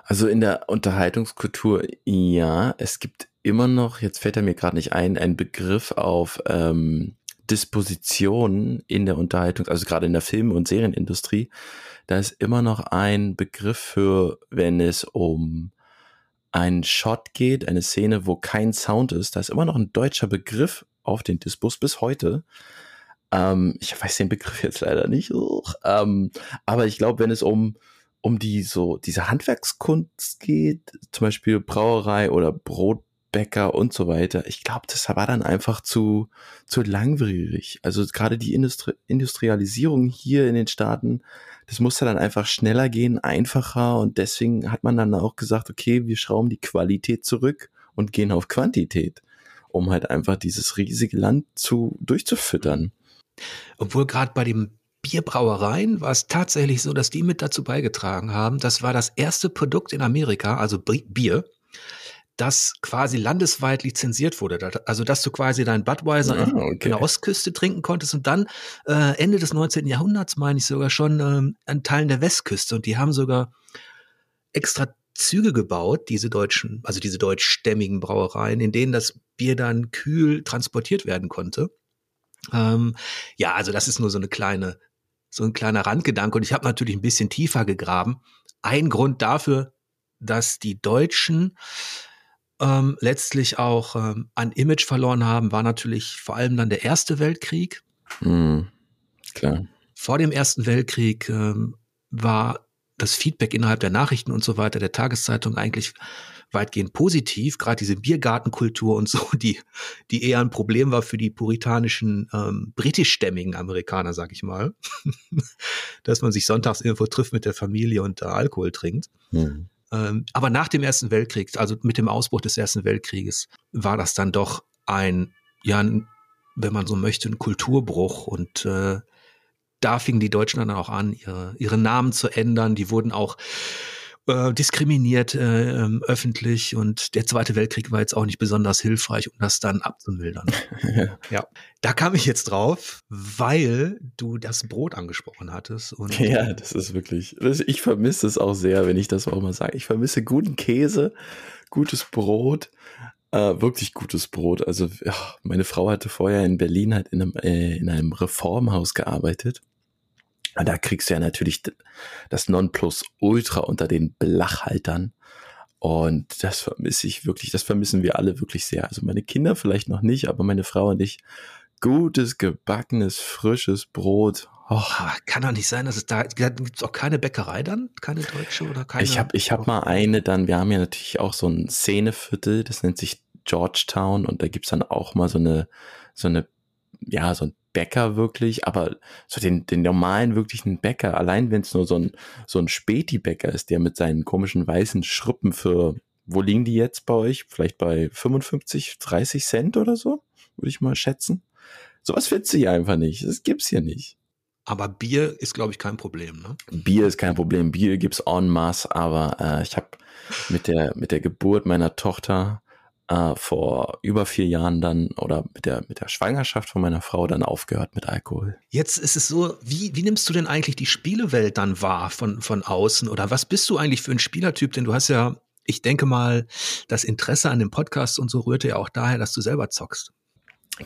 Also in der Unterhaltungskultur, ja, es gibt immer noch, jetzt fällt er mir gerade nicht ein, ein Begriff auf ähm, Disposition in der Unterhaltung, also gerade in der Film- und Serienindustrie, da ist immer noch ein Begriff für, wenn es um einen Shot geht, eine Szene, wo kein Sound ist, da ist immer noch ein deutscher Begriff auf den Dispos bis heute. Ähm, ich weiß den Begriff jetzt leider nicht, ähm, aber ich glaube, wenn es um um die so diese Handwerkskunst geht, zum Beispiel Brauerei oder Brotbäcker und so weiter, ich glaube, das war dann einfach zu zu langwierig. Also gerade die Industri Industrialisierung hier in den Staaten, das musste dann einfach schneller gehen, einfacher und deswegen hat man dann auch gesagt, okay, wir schrauben die Qualität zurück und gehen auf Quantität, um halt einfach dieses riesige Land zu durchzufüttern. Obwohl gerade bei den Bierbrauereien war es tatsächlich so, dass die mit dazu beigetragen haben. Das war das erste Produkt in Amerika, also Bier, das quasi landesweit lizenziert wurde. Also, dass du quasi dein Budweiser ah, okay. in der Ostküste trinken konntest und dann äh, Ende des 19. Jahrhunderts, meine ich sogar schon, ähm, an Teilen der Westküste. Und die haben sogar extra Züge gebaut, diese deutschen, also diese deutschstämmigen Brauereien, in denen das Bier dann kühl transportiert werden konnte. Ähm, ja, also das ist nur so eine kleine, so ein kleiner Randgedanke. Und ich habe natürlich ein bisschen tiefer gegraben. Ein Grund dafür, dass die Deutschen ähm, letztlich auch ähm, an Image verloren haben, war natürlich vor allem dann der Erste Weltkrieg. Mhm, klar. Vor dem Ersten Weltkrieg ähm, war das Feedback innerhalb der Nachrichten und so weiter, der Tageszeitung eigentlich weitgehend positiv, gerade diese Biergartenkultur und so, die, die eher ein Problem war für die puritanischen ähm, britischstämmigen Amerikaner, sag ich mal, dass man sich sonntags irgendwo trifft mit der Familie und äh, Alkohol trinkt. Mhm. Ähm, aber nach dem Ersten Weltkrieg, also mit dem Ausbruch des Ersten Weltkrieges, war das dann doch ein, ja, ein, wenn man so möchte, ein Kulturbruch und äh, da fingen die Deutschen dann auch an, ihre, ihre Namen zu ändern. Die wurden auch äh, diskriminiert äh, ähm, öffentlich und der Zweite Weltkrieg war jetzt auch nicht besonders hilfreich, um das dann abzumildern. ja. da kam ich jetzt drauf, weil du das Brot angesprochen hattest. Und ja, das ist wirklich, ich vermisse es auch sehr, wenn ich das auch mal sage. Ich vermisse guten Käse, gutes Brot. Äh, wirklich gutes Brot. Also ja, meine Frau hatte vorher in Berlin halt in einem, äh, in einem Reformhaus gearbeitet. Und da kriegst du ja natürlich das Nonplusultra unter den Blachhaltern. Und das vermisse ich wirklich, das vermissen wir alle wirklich sehr. Also meine Kinder vielleicht noch nicht, aber meine Frau und ich, gutes, gebackenes, frisches Brot. Oh. Kann doch nicht sein, dass es da, da gibt es auch keine Bäckerei dann? Keine deutsche oder keine? Ich habe ich hab mal eine dann, wir haben ja natürlich auch so ein Szeneviertel, das nennt sich Georgetown und da gibt's dann auch mal so eine, so eine, ja, so ein Bäcker wirklich, aber so den, den normalen wirklichen Bäcker, allein wenn es nur so ein, so ein Späti-Bäcker ist, der mit seinen komischen weißen Schrippen für, wo liegen die jetzt bei euch? Vielleicht bei 55, 30 Cent oder so? Würde ich mal schätzen. Sowas findest du hier einfach nicht. Das gibt's hier nicht. Aber Bier ist, glaube ich, kein Problem, ne? Bier ist kein Problem. Bier gibt's en masse, aber äh, ich habe mit der, mit der Geburt meiner Tochter äh, vor über vier Jahren dann oder mit der, mit der Schwangerschaft von meiner Frau dann aufgehört mit Alkohol. Jetzt ist es so, wie, wie nimmst du denn eigentlich die Spielewelt dann wahr von, von außen? Oder was bist du eigentlich für ein Spielertyp? Denn du hast ja, ich denke mal, das Interesse an dem Podcast und so rührte ja auch daher, dass du selber zockst.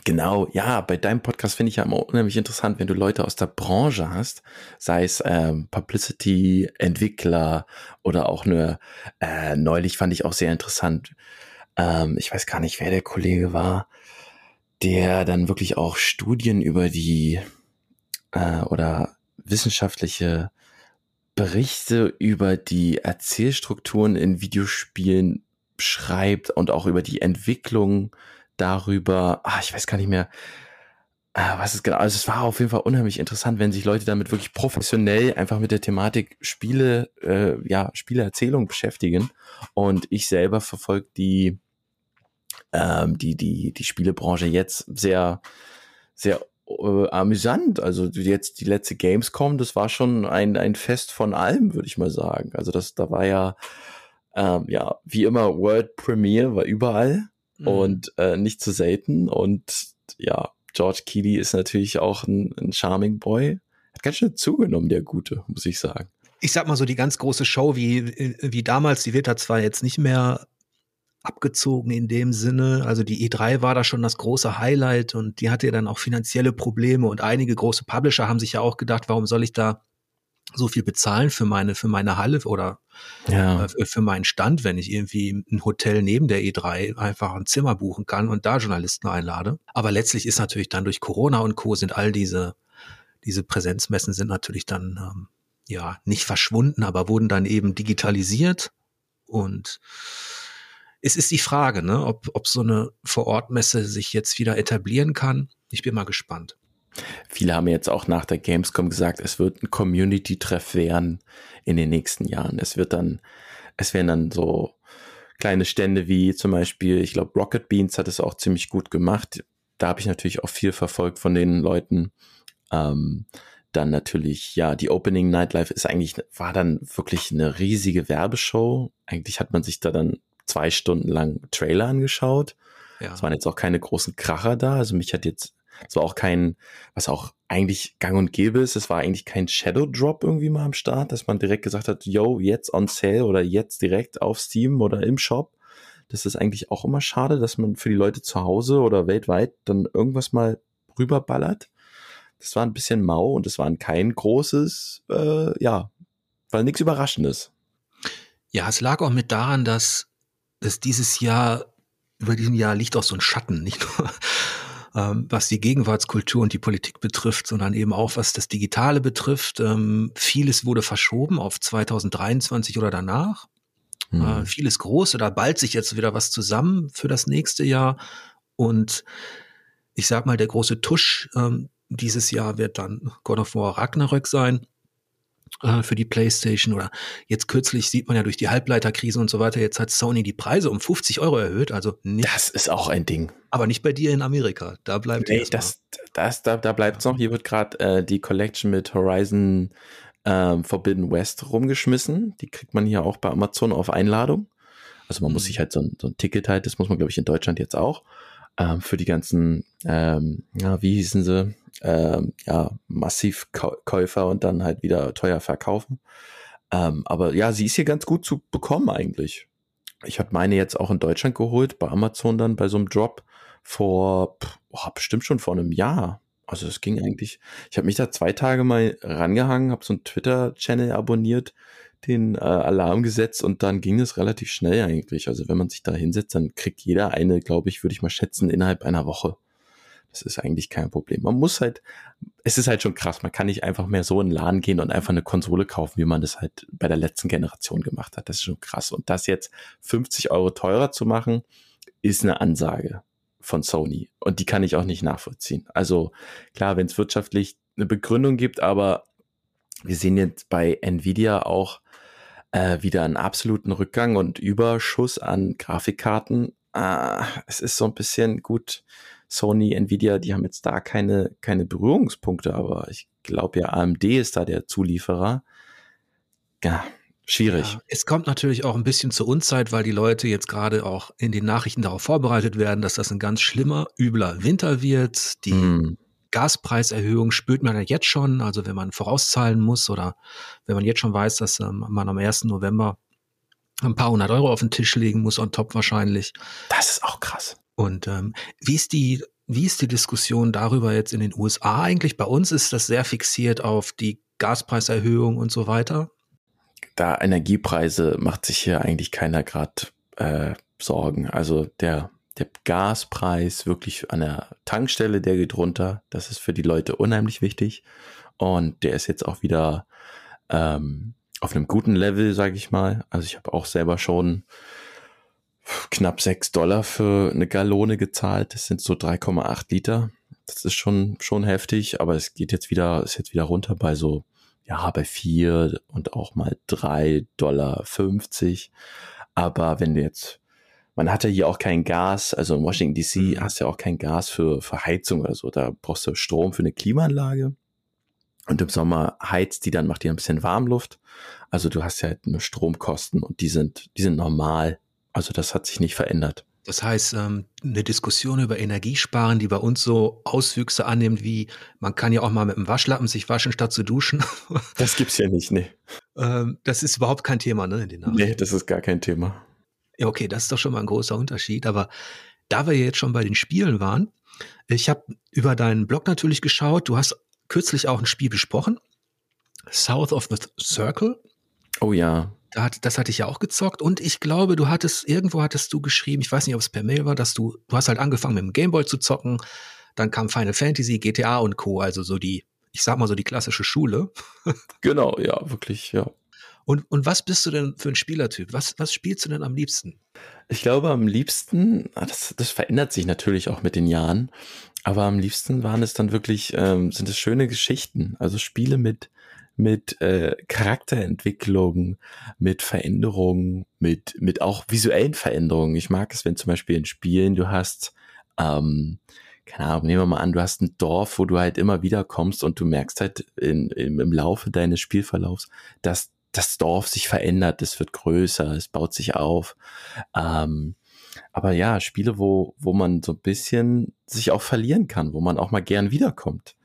Genau, ja, bei deinem Podcast finde ich ja immer unheimlich interessant, wenn du Leute aus der Branche hast, sei es ähm, Publicity, Entwickler oder auch nur, äh, neulich fand ich auch sehr interessant, ähm, ich weiß gar nicht, wer der Kollege war, der dann wirklich auch Studien über die äh, oder wissenschaftliche Berichte über die Erzählstrukturen in Videospielen schreibt und auch über die Entwicklung darüber, ah, ich weiß gar nicht mehr, äh, was ist genau, also es war auf jeden Fall unheimlich interessant, wenn sich Leute damit wirklich professionell einfach mit der Thematik Spiele, äh, ja, Spieleerzählung beschäftigen. Und ich selber verfolge die ähm, die, die, die Spielebranche jetzt sehr, sehr äh, amüsant. Also jetzt die letzte Gamescom, das war schon ein, ein Fest von allem, würde ich mal sagen. Also das, da war ja, ähm, ja, wie immer World Premiere war überall mhm. und äh, nicht zu selten. Und ja, George Keighley ist natürlich auch ein, ein Charming Boy. Hat ganz schön zugenommen, der Gute, muss ich sagen. ich sag mal so, die ganz große Show wie, wie damals, die wird da zwar jetzt nicht mehr abgezogen in dem Sinne. Also die E3 war da schon das große Highlight und die hatte ja dann auch finanzielle Probleme und einige große Publisher haben sich ja auch gedacht, warum soll ich da so viel bezahlen für meine, für meine Halle oder ja. äh, für meinen Stand, wenn ich irgendwie ein Hotel neben der E3 einfach ein Zimmer buchen kann und da Journalisten einlade. Aber letztlich ist natürlich dann durch Corona und Co. sind all diese, diese Präsenzmessen sind natürlich dann, ähm, ja, nicht verschwunden, aber wurden dann eben digitalisiert und es ist die Frage, ne, ob, ob so eine Vorortmesse sich jetzt wieder etablieren kann. Ich bin mal gespannt. Viele haben jetzt auch nach der Gamescom gesagt, es wird ein Community-Treff werden in den nächsten Jahren. Es wird dann, es werden dann so kleine Stände wie zum Beispiel, ich glaube, Rocket Beans hat es auch ziemlich gut gemacht. Da habe ich natürlich auch viel verfolgt von den Leuten. Ähm, dann natürlich, ja, die Opening Nightlife ist eigentlich, war dann wirklich eine riesige Werbeshow. Eigentlich hat man sich da dann zwei Stunden lang Trailer angeschaut. Ja. Es waren jetzt auch keine großen Kracher da. Also mich hat jetzt, es war auch kein, was auch eigentlich gang und gäbe ist, es war eigentlich kein Shadow Drop irgendwie mal am Start, dass man direkt gesagt hat, yo, jetzt on sale oder jetzt direkt auf Steam oder im Shop. Das ist eigentlich auch immer schade, dass man für die Leute zu Hause oder weltweit dann irgendwas mal rüberballert. Das war ein bisschen mau und es war kein großes, äh, ja, weil nichts Überraschendes. Ja, es lag auch mit daran, dass dass dieses Jahr, über diesem Jahr liegt auch so ein Schatten, nicht nur ähm, was die Gegenwartskultur und die Politik betrifft, sondern eben auch was das Digitale betrifft. Ähm, vieles wurde verschoben auf 2023 oder danach. Mhm. Äh, vieles groß oder bald sich jetzt wieder was zusammen für das nächste Jahr. Und ich sag mal, der große Tusch ähm, dieses Jahr wird dann God of War Ragnarök sein äh, für die PlayStation oder jetzt kürzlich sieht man ja durch die Halbleiterkrise und so weiter, jetzt hat Sony die Preise um 50 Euro erhöht, also nicht. Das ist auch ein Ding. Aber nicht bei dir in Amerika, da bleibt Nee, das, das, da, da bleibt es noch. Hier wird gerade äh, die Collection mit Horizon ähm, Forbidden West rumgeschmissen. Die kriegt man hier auch bei Amazon auf Einladung. Also man mhm. muss sich halt so ein, so ein Ticket halt, das muss man glaube ich in Deutschland jetzt auch, ähm, für die ganzen, ähm, ja, wie hießen sie, ähm, ja, Massivkäufer und dann halt wieder teuer verkaufen. Ähm, aber ja, sie ist hier ganz gut zu bekommen eigentlich. Ich habe meine jetzt auch in Deutschland geholt, bei Amazon dann bei so einem Drop vor, oh, bestimmt schon vor einem Jahr. Also es ging eigentlich. Ich habe mich da zwei Tage mal rangehangen, habe so einen Twitter-Channel abonniert, den äh, Alarm gesetzt und dann ging es relativ schnell eigentlich. Also wenn man sich da hinsetzt, dann kriegt jeder eine, glaube ich, würde ich mal schätzen, innerhalb einer Woche. Das ist eigentlich kein Problem. Man muss halt, es ist halt schon krass, man kann nicht einfach mehr so in den Laden gehen und einfach eine Konsole kaufen, wie man das halt bei der letzten Generation gemacht hat. Das ist schon krass. Und das jetzt 50 Euro teurer zu machen, ist eine Ansage von Sony. Und die kann ich auch nicht nachvollziehen. Also klar, wenn es wirtschaftlich eine Begründung gibt, aber wir sehen jetzt bei Nvidia auch äh, wieder einen absoluten Rückgang und Überschuss an Grafikkarten. Ah, es ist so ein bisschen gut. Sony, Nvidia, die haben jetzt da keine, keine Berührungspunkte, aber ich glaube ja, AMD ist da der Zulieferer. Ja, schwierig. Ja, es kommt natürlich auch ein bisschen zur Unzeit, weil die Leute jetzt gerade auch in den Nachrichten darauf vorbereitet werden, dass das ein ganz schlimmer, übler Winter wird. Die mm. Gaspreiserhöhung spürt man ja jetzt schon, also wenn man vorauszahlen muss oder wenn man jetzt schon weiß, dass ähm, man am 1. November ein paar hundert Euro auf den Tisch legen muss, on top wahrscheinlich. Das ist auch krass. Und ähm, wie ist die wie ist die Diskussion darüber jetzt in den USA eigentlich? Bei uns ist das sehr fixiert auf die Gaspreiserhöhung und so weiter. Da Energiepreise macht sich hier eigentlich keiner gerade äh, Sorgen. Also der, der Gaspreis wirklich an der Tankstelle, der geht runter. Das ist für die Leute unheimlich wichtig. Und der ist jetzt auch wieder ähm, auf einem guten Level, sage ich mal. Also ich habe auch selber schon knapp sechs Dollar für eine Gallone gezahlt. Das sind so 3,8 Liter. Das ist schon, schon heftig, aber es geht jetzt wieder, ist jetzt wieder runter bei so, ja, bei vier und auch mal drei Dollar 50. Aber wenn du jetzt, man hat ja hier auch kein Gas, also in Washington DC mhm. hast du ja auch kein Gas für, für Heizung oder so. Da brauchst du Strom für eine Klimaanlage. Und im Sommer heizt die dann, macht die ein bisschen Warmluft. Also du hast ja halt eine Stromkosten und die sind, die sind normal also das hat sich nicht verändert. Das heißt, ähm, eine Diskussion über Energiesparen, die bei uns so Auswüchse annimmt, wie man kann ja auch mal mit dem Waschlappen sich waschen, statt zu duschen. Das gibt's ja nicht, ne. Ähm, das ist überhaupt kein Thema, ne, in den Nachrichten. Nee, das ist gar kein Thema. Ja, okay, das ist doch schon mal ein großer Unterschied. Aber da wir jetzt schon bei den Spielen waren, ich habe über deinen Blog natürlich geschaut. Du hast kürzlich auch ein Spiel besprochen. South of the Circle. Oh ja. Da hat, das hatte ich ja auch gezockt und ich glaube, du hattest, irgendwo hattest du geschrieben, ich weiß nicht, ob es per Mail war, dass du, du hast halt angefangen mit dem Gameboy zu zocken, dann kam Final Fantasy, GTA und Co., also so die, ich sag mal so die klassische Schule. genau, ja, wirklich, ja. Und, und was bist du denn für ein Spielertyp? Was, was spielst du denn am liebsten? Ich glaube, am liebsten, ah, das, das verändert sich natürlich auch mit den Jahren, aber am liebsten waren es dann wirklich, ähm, sind es schöne Geschichten, also Spiele mit, mit äh, Charakterentwicklung, mit Veränderungen, mit, mit auch visuellen Veränderungen. Ich mag es, wenn zum Beispiel in Spielen du hast, ähm, keine Ahnung, nehmen wir mal an, du hast ein Dorf, wo du halt immer wieder kommst und du merkst halt in, im, im Laufe deines Spielverlaufs, dass das Dorf sich verändert, es wird größer, es baut sich auf. Ähm, aber ja, Spiele, wo, wo man so ein bisschen sich auch verlieren kann, wo man auch mal gern wiederkommt.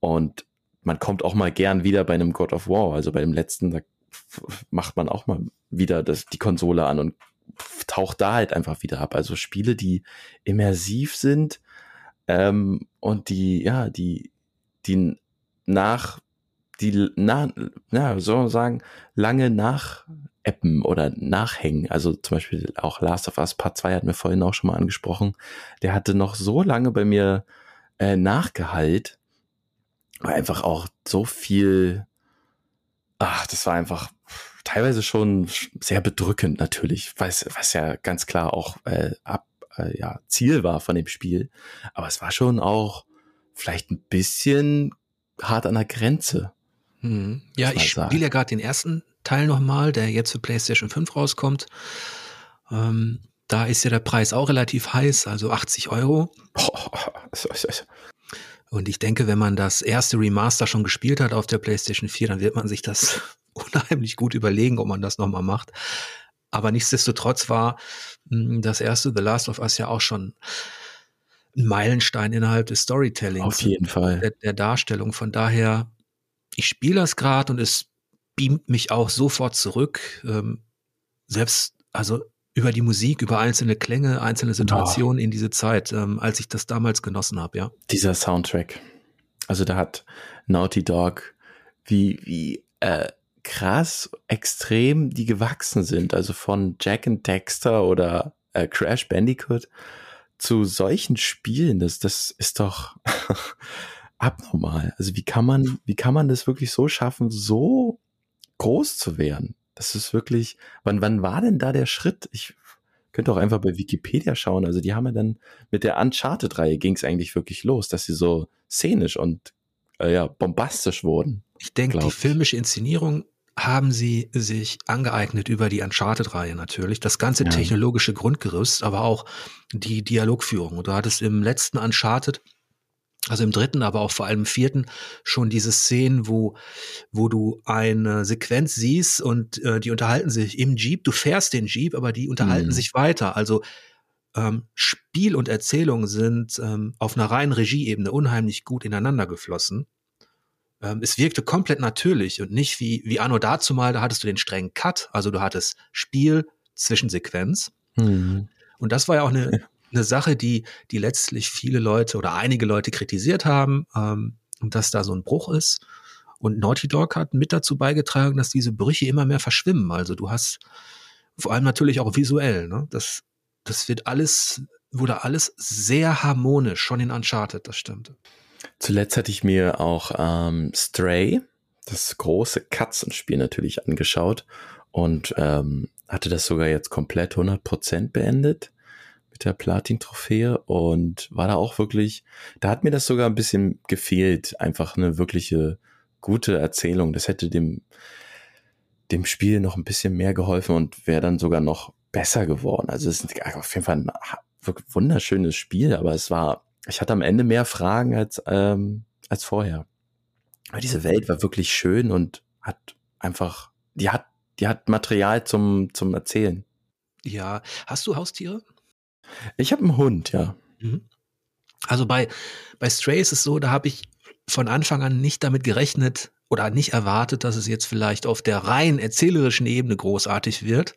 Und man kommt auch mal gern wieder bei einem God of War. Also bei dem letzten, da macht man auch mal wieder das, die Konsole an und taucht da halt einfach wieder ab. Also Spiele, die immersiv sind ähm, und die, ja, die, die nach die na, na, so sagen, lange nachappen oder nachhängen. Also zum Beispiel auch Last of Us Part 2 hat mir vorhin auch schon mal angesprochen. Der hatte noch so lange bei mir äh, nachgehalt, weil einfach auch so viel, ach, das war einfach teilweise schon sehr bedrückend natürlich, was, was ja ganz klar auch äh, ab, äh, ja, Ziel war von dem Spiel. Aber es war schon auch vielleicht ein bisschen hart an der Grenze. Hm. Ja, ich spiele ja gerade den ersten Teil nochmal, der jetzt für PlayStation 5 rauskommt. Ähm, da ist ja der Preis auch relativ heiß, also 80 Euro. Und ich denke, wenn man das erste Remaster schon gespielt hat auf der PlayStation 4, dann wird man sich das unheimlich gut überlegen, ob man das nochmal macht. Aber nichtsdestotrotz war hm, das erste The Last of Us ja auch schon ein Meilenstein innerhalb des Storytellings. Auf jeden Fall. Der, der Darstellung. Von daher ich spiele das gerade und es beamt mich auch sofort zurück. Ähm, selbst, also über die Musik, über einzelne Klänge, einzelne Situationen oh. in diese Zeit, ähm, als ich das damals genossen habe, ja. Dieser Soundtrack. Also da hat Naughty Dog wie, wie äh, krass extrem die gewachsen sind. Also von Jack and Dexter oder äh, Crash Bandicoot zu solchen Spielen, das, das ist doch abnormal. Also wie kann man, wie kann man das wirklich so schaffen, so groß zu werden? Das ist wirklich, wann, wann war denn da der Schritt? Ich könnte auch einfach bei Wikipedia schauen. Also die haben ja dann mit der Uncharted-Reihe ging es eigentlich wirklich los, dass sie so szenisch und äh, ja, bombastisch wurden. Ich denke, die filmische Inszenierung haben sie sich angeeignet über die Uncharted-Reihe natürlich. Das ganze ja. technologische Grundgerüst, aber auch die Dialogführung. Du hattest im letzten Uncharted also im dritten, aber auch vor allem im vierten schon diese Szenen, wo, wo du eine Sequenz siehst und äh, die unterhalten sich im Jeep. Du fährst den Jeep, aber die unterhalten mhm. sich weiter. Also ähm, Spiel und Erzählung sind ähm, auf einer reinen Regieebene unheimlich gut ineinander geflossen. Ähm, es wirkte komplett natürlich und nicht wie, wie Anno dazu mal, da hattest du den strengen Cut, also du hattest Spiel, Zwischensequenz. Mhm. Und das war ja auch eine, eine Sache, die, die letztlich viele Leute oder einige Leute kritisiert haben, ähm, dass da so ein Bruch ist. Und Naughty Dog hat mit dazu beigetragen, dass diese Brüche immer mehr verschwimmen. Also du hast vor allem natürlich auch visuell, ne? Das, das wird alles, wurde alles sehr harmonisch, schon in Uncharted, das stimmt. Zuletzt hatte ich mir auch ähm, Stray, das große Katzenspiel natürlich angeschaut und ähm, hatte das sogar jetzt komplett 100% beendet mit der Platin-Trophäe und war da auch wirklich, da hat mir das sogar ein bisschen gefehlt, einfach eine wirkliche gute Erzählung. Das hätte dem, dem Spiel noch ein bisschen mehr geholfen und wäre dann sogar noch besser geworden. Also es ist auf jeden Fall ein wunderschönes Spiel, aber es war, ich hatte am Ende mehr Fragen als, ähm, als vorher. Aber diese Welt war wirklich schön und hat einfach, die hat, die hat Material zum, zum Erzählen. Ja, hast du Haustiere? Ich habe einen Hund, ja. Mhm. Also bei, bei Stray ist es so, da habe ich von Anfang an nicht damit gerechnet oder nicht erwartet, dass es jetzt vielleicht auf der rein erzählerischen Ebene großartig wird.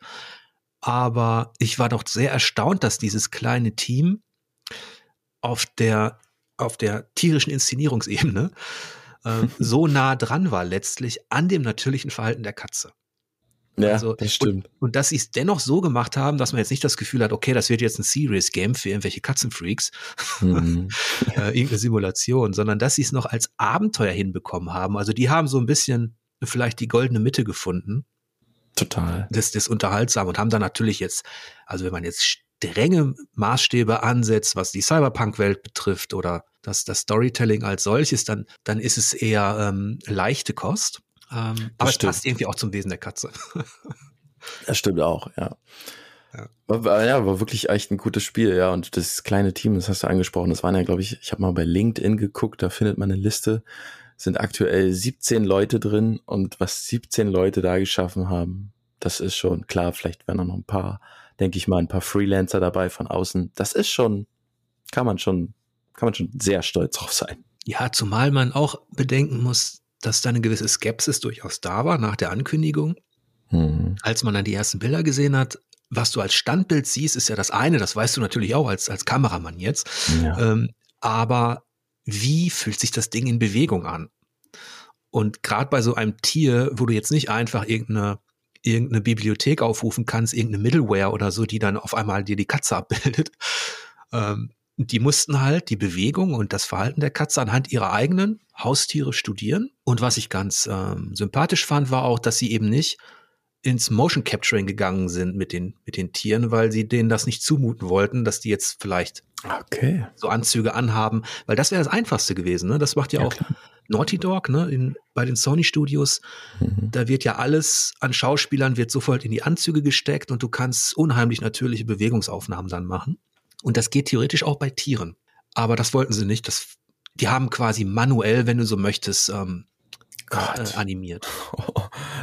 Aber ich war doch sehr erstaunt, dass dieses kleine Team auf der, auf der tierischen Inszenierungsebene äh, so nah dran war letztlich an dem natürlichen Verhalten der Katze. Ja, also, das stimmt. Und, und dass sie es dennoch so gemacht haben, dass man jetzt nicht das Gefühl hat, okay, das wird jetzt ein Serious Game für irgendwelche Katzenfreaks, mhm. äh, irgendeine Simulation, sondern dass sie es noch als Abenteuer hinbekommen haben. Also die haben so ein bisschen vielleicht die goldene Mitte gefunden. Total. Das, das unterhaltsam und haben dann natürlich jetzt, also wenn man jetzt strenge Maßstäbe ansetzt, was die Cyberpunk-Welt betrifft oder das, das Storytelling als solches, dann, dann ist es eher ähm, leichte Kost. Ähm, aber stimmt. es passt irgendwie auch zum Wesen der Katze. das stimmt auch, ja. Ja. War, ja, war wirklich echt ein gutes Spiel, ja. Und das kleine Team, das hast du angesprochen, das waren ja, glaube ich, ich habe mal bei LinkedIn geguckt, da findet man eine Liste, sind aktuell 17 Leute drin und was 17 Leute da geschaffen haben, das ist schon klar, vielleicht werden auch noch ein paar, denke ich mal, ein paar Freelancer dabei von außen. Das ist schon, kann man schon, kann man schon sehr stolz drauf sein. Ja, zumal man auch bedenken muss, dass da eine gewisse Skepsis durchaus da war nach der Ankündigung. Mhm. Als man dann die ersten Bilder gesehen hat, was du als Standbild siehst, ist ja das eine, das weißt du natürlich auch als, als Kameramann jetzt. Ja. Ähm, aber wie fühlt sich das Ding in Bewegung an? Und gerade bei so einem Tier, wo du jetzt nicht einfach irgendeine, irgendeine Bibliothek aufrufen kannst, irgendeine Middleware oder so, die dann auf einmal dir die Katze abbildet, ähm, die mussten halt die Bewegung und das Verhalten der Katze anhand ihrer eigenen Haustiere studieren. Und was ich ganz ähm, sympathisch fand, war auch, dass sie eben nicht ins Motion Capturing gegangen sind mit den, mit den Tieren, weil sie denen das nicht zumuten wollten, dass die jetzt vielleicht okay. so Anzüge anhaben, weil das wäre das Einfachste gewesen. Ne? Das macht ja, ja auch klar. Naughty Dog ne? In, bei den Sony Studios. Mhm. Da wird ja alles an Schauspielern wird sofort in die Anzüge gesteckt und du kannst unheimlich natürliche Bewegungsaufnahmen dann machen. Und das geht theoretisch auch bei Tieren. Aber das wollten sie nicht. Das, die haben quasi manuell, wenn du so möchtest, ähm, äh, animiert.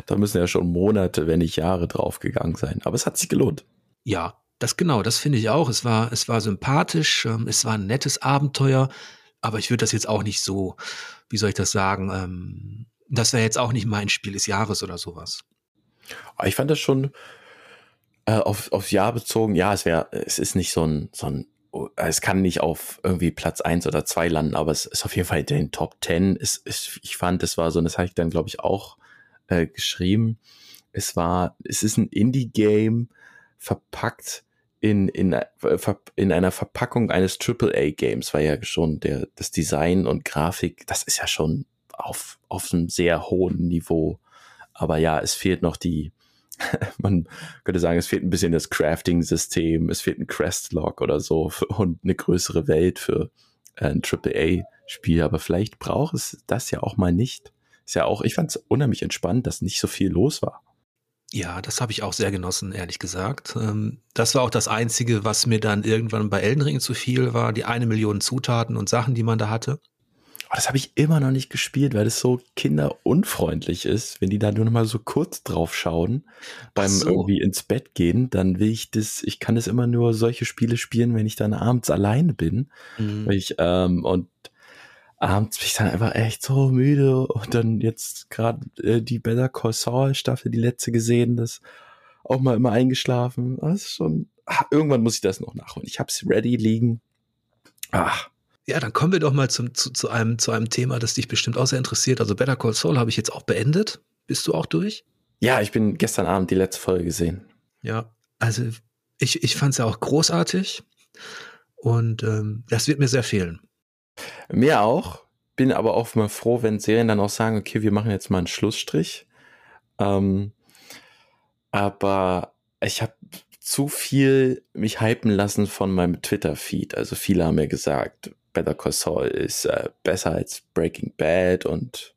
Da müssen ja schon Monate, wenn nicht Jahre draufgegangen sein. Aber es hat sich gelohnt. Ja, das genau, das finde ich auch. Es war, es war sympathisch, ähm, es war ein nettes Abenteuer, aber ich würde das jetzt auch nicht so, wie soll ich das sagen, ähm, das wäre jetzt auch nicht mein Spiel des Jahres oder sowas. Ich fand das schon, äh, auf, aufs Jahr bezogen, ja, es wäre, es ist nicht so ein, so ein, es kann nicht auf irgendwie Platz eins oder zwei landen, aber es ist auf jeden Fall in den Top Ten. Es, es, ich fand, es war so, und das habe ich dann, glaube ich, auch äh, geschrieben. Es war, es ist ein Indie-Game verpackt in, in, äh, in einer Verpackung eines AAA-Games, weil ja schon der, das Design und Grafik, das ist ja schon auf, auf einem sehr hohen Niveau. Aber ja, es fehlt noch die, man könnte sagen, es fehlt ein bisschen das Crafting-System, es fehlt ein Crest-Log oder so und eine größere Welt für ein AAA-Spiel, aber vielleicht braucht es das ja auch mal nicht. Ist ja auch, ich fand es unheimlich entspannt, dass nicht so viel los war. Ja, das habe ich auch sehr genossen, ehrlich gesagt. Ähm, das war auch das Einzige, was mir dann irgendwann bei Elden Ring zu viel war, die eine Million Zutaten und Sachen, die man da hatte. Aber das habe ich immer noch nicht gespielt, weil es so kinderunfreundlich ist. Wenn die da nur noch mal so kurz drauf schauen, beim so. irgendwie ins Bett gehen, dann will ich das, ich kann das immer nur solche Spiele spielen, wenn ich dann abends alleine bin. Mhm. Ich, ähm, und abends bin ich dann einfach echt so müde und dann jetzt gerade äh, die Better Call Saul Staffel, die letzte gesehen, das auch mal immer eingeschlafen. Das ist schon, ach, irgendwann muss ich das noch nachholen. Ich hab's ready liegen. Ach, ja, dann kommen wir doch mal zum, zu, zu, einem, zu einem Thema, das dich bestimmt auch sehr interessiert. Also Better Call Saul habe ich jetzt auch beendet. Bist du auch durch? Ja, ich bin gestern Abend die letzte Folge gesehen. Ja, also ich, ich fand es ja auch großartig und ähm, das wird mir sehr fehlen. Mir auch. Bin aber auch mal froh, wenn Serien dann auch sagen, okay, wir machen jetzt mal einen Schlussstrich. Ähm, aber ich habe zu viel mich hypen lassen von meinem Twitter-Feed. Also viele haben mir gesagt, Better Call Saul ist äh, besser als Breaking Bad und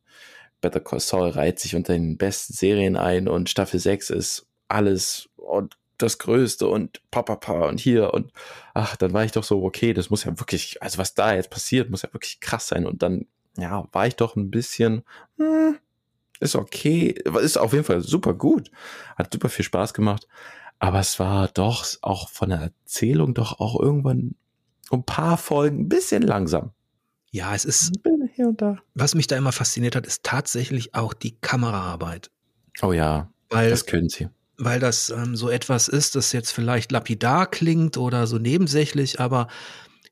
Better Call Saul reiht sich unter den besten Serien ein und Staffel 6 ist alles und das Größte und papapa und hier und ach, dann war ich doch so, okay, das muss ja wirklich, also was da jetzt passiert, muss ja wirklich krass sein und dann, ja, war ich doch ein bisschen, hm, ist okay, ist auf jeden Fall super gut, hat super viel Spaß gemacht, Aber es war doch auch von der Erzählung doch auch irgendwann ein paar Folgen ein bisschen langsam. Ja, es ist. Hier und da. Was mich da immer fasziniert hat, ist tatsächlich auch die Kameraarbeit. Oh ja, Weil, das können sie. weil das ähm, so etwas ist, das jetzt vielleicht lapidar klingt oder so nebensächlich, aber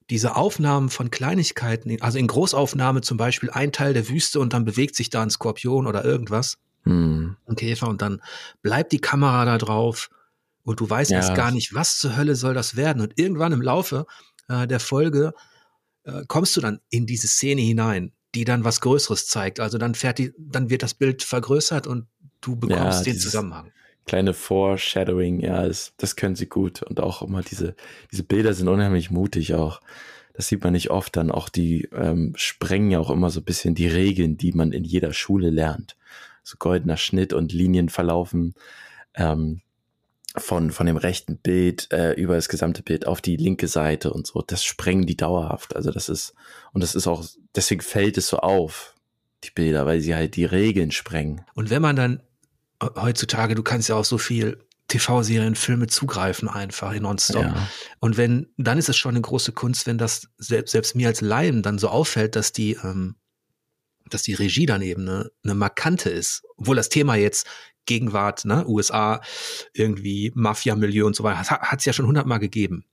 diese Aufnahmen von Kleinigkeiten, also in Großaufnahme zum Beispiel ein Teil der Wüste und dann bewegt sich da ein Skorpion oder irgendwas, Hm. ein Käfer und dann bleibt die Kamera da drauf und du weißt Ja. erst gar nicht, was zur Hölle soll das werden. Und irgendwann im Laufe äh, der Folge äh, kommst du dann in diese Szene hinein, die dann was Größeres zeigt. Also dann fährt die, dann wird das Bild vergrößert und du bekommst Ja, den Zusammenhang. Kleine Foreshadowing, ja, das, das können sie gut. Und auch immer diese, diese Bilder sind unheimlich mutig auch. Das sieht man nicht oft. Dann auch die ähm, sprengen ja auch immer so ein bisschen die Regeln, die man in jeder Schule lernt. So goldener Schnitt und Linien verlaufen ähm, von, von dem rechten Bild äh, über das gesamte Bild auf die linke Seite und so. Das sprengen die dauerhaft. Also das ist, und das ist auch, deswegen fällt es so auf, die Bilder, weil sie halt die Regeln sprengen. Und wenn man dann heutzutage, du kannst ja auch so viel TV-Serien, Filme zugreifen einfach in nonstop. Ja. Und wenn, dann ist es schon eine große Kunst, wenn das selbst, selbst mir als Laien dann so auffällt, dass die, ähm, dass die Regie dann eben eine, eine markante ist. Obwohl das Thema jetzt Gegenwart, ne, USA, irgendwie Mafia-Milieu und so weiter, hat es ja schon hundertmal gegeben.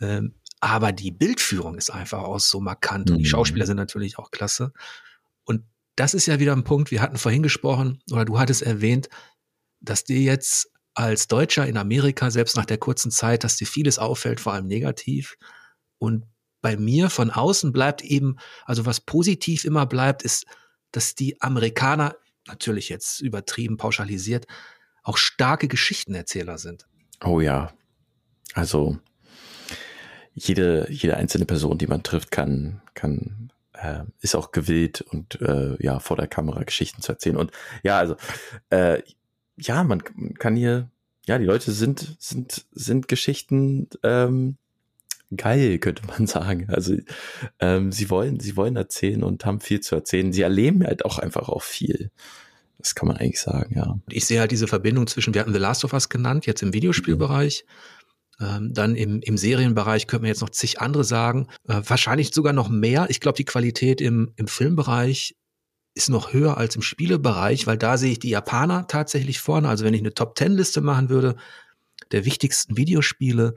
Ähm, aber die Bildführung ist einfach auch so markant und die Mhm. Schauspieler sind natürlich auch klasse. Und das ist ja wieder ein Punkt, wir hatten vorhin gesprochen, oder du hattest erwähnt, dass dir jetzt als Deutscher in Amerika, selbst nach der kurzen Zeit, dass dir vieles auffällt, vor allem negativ. Und bei mir von außen bleibt eben, also was positiv immer bleibt, ist, dass die Amerikaner, natürlich jetzt übertrieben pauschalisiert, auch starke Geschichtenerzähler sind. Oh ja. Also jede, jede einzelne Person, die man trifft, kann, kann, äh, ist auch gewillt und äh, ja, vor der Kamera Geschichten zu erzählen. Und ja, also äh, ja, man, kann hier, ja, die Leute sind, sind, sind Geschichten ähm, geil, könnte man sagen. Also ähm, sie wollen, sie wollen erzählen und haben viel zu erzählen. Sie erleben halt auch einfach auch viel. Das kann man eigentlich sagen, ja. Ich sehe halt diese Verbindung zwischen, wir hatten The Last of Us genannt, jetzt im Videospielbereich. Ähm, dann im, im Serienbereich könnte man jetzt noch zig andere sagen. Äh, wahrscheinlich sogar noch mehr. Ich glaube, die Qualität im, im Filmbereich ist noch höher als im Spielebereich, weil da sehe ich die Japaner tatsächlich vorne. Also wenn ich eine Top-Ten-Liste machen würde, der wichtigsten Videospiele,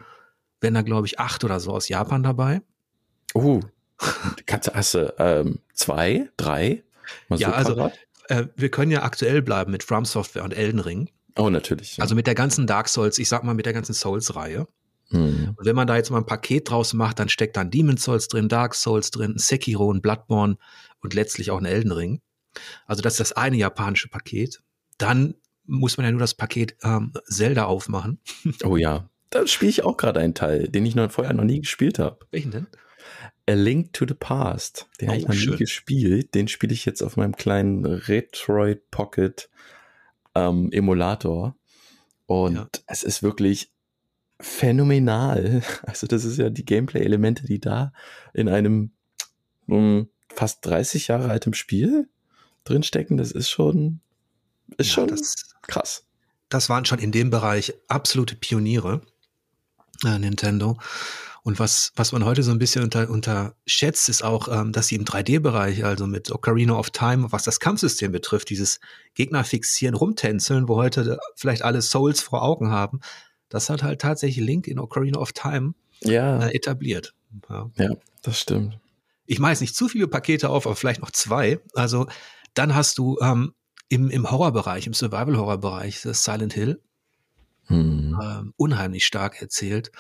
wären da, glaube ich, acht oder so aus Japan dabei. Oh, kannst, hast du ähm, zwei, drei? Mal Ja, so also-? Äh, wir können ja aktuell bleiben mit From Software und Elden Ring. Oh, natürlich. ja. Also mit der ganzen Dark Souls, ich sag mal mit der ganzen Souls-Reihe. Hm. Und wenn man da jetzt mal ein Paket draus macht, dann steckt dann Demon Souls drin, Dark Souls drin, Sekiro, ein Bloodborne und letztlich auch ein Elden Ring. Also das ist das eine japanische Paket. Dann muss man ja nur das Paket ähm, Zelda aufmachen. Oh ja, da spiele ich auch gerade einen Teil, den ich noch vorher noch nie gespielt habe. Welchen denn? A Link to the Past. Den habe Oh, ich noch schön. nie gespielt. Den spiele ich jetzt auf meinem kleinen Retroid Pocket ähm, Emulator. Und Ja. es ist wirklich phänomenal. Also das ist ja die Gameplay-Elemente, die da in einem ähm, fast 30 Jahre altem Spiel drinstecken. Das ist schon, ist Ja, schon das, krass. das waren schon in dem Bereich absolute Pioniere, äh, Nintendo. Und was, was man heute so ein bisschen unter, unterschätzt, ist auch, ähm, dass sie im 3D-Bereich, also mit Ocarina of Time, was das Kampfsystem betrifft, dieses Gegner fixieren, rumtänzeln, wo heute vielleicht alle Souls vor Augen haben, das hat halt tatsächlich Link in Ocarina of Time Ja, äh, etabliert. Ja. ja, das stimmt. Ich mache jetzt nicht zu viele Pakete auf, aber vielleicht noch zwei. Also dann hast du ähm, im, im Horrorbereich, im Survival-Horror-Bereich, das Silent Hill, Hm. ähm, unheimlich stark erzählt.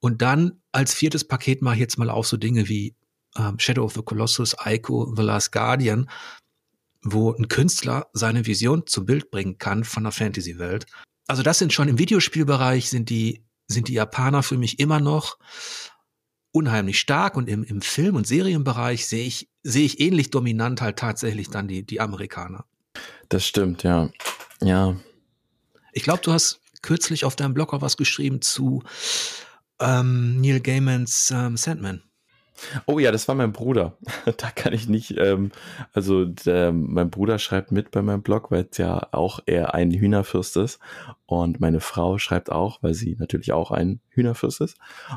Und dann als viertes Paket mache ich jetzt mal auch so Dinge wie ähm, Shadow of the Colossus, Ico, The Last Guardian, wo ein Künstler seine Vision zu Bild bringen kann von der Fantasy-Welt. Also das sind schon im Videospielbereich sind die, sind die Japaner für mich immer noch unheimlich stark und im, im Film- und Serienbereich sehe ich, sehe ich ähnlich dominant halt tatsächlich dann die, die Amerikaner. Das stimmt, ja. Ja, Ich glaube, du hast kürzlich auf deinem Blog auch was geschrieben zu ähm, Neil Gaimans ähm, Sandman. Oh ja, das war mein Bruder. da kann ich nicht, ähm, also der, mein Bruder schreibt mit bei meinem Blog, weil es ja auch eher ein Hühnerfürst ist. Und meine Frau schreibt auch, weil sie natürlich auch ein Hühnerfürst ist.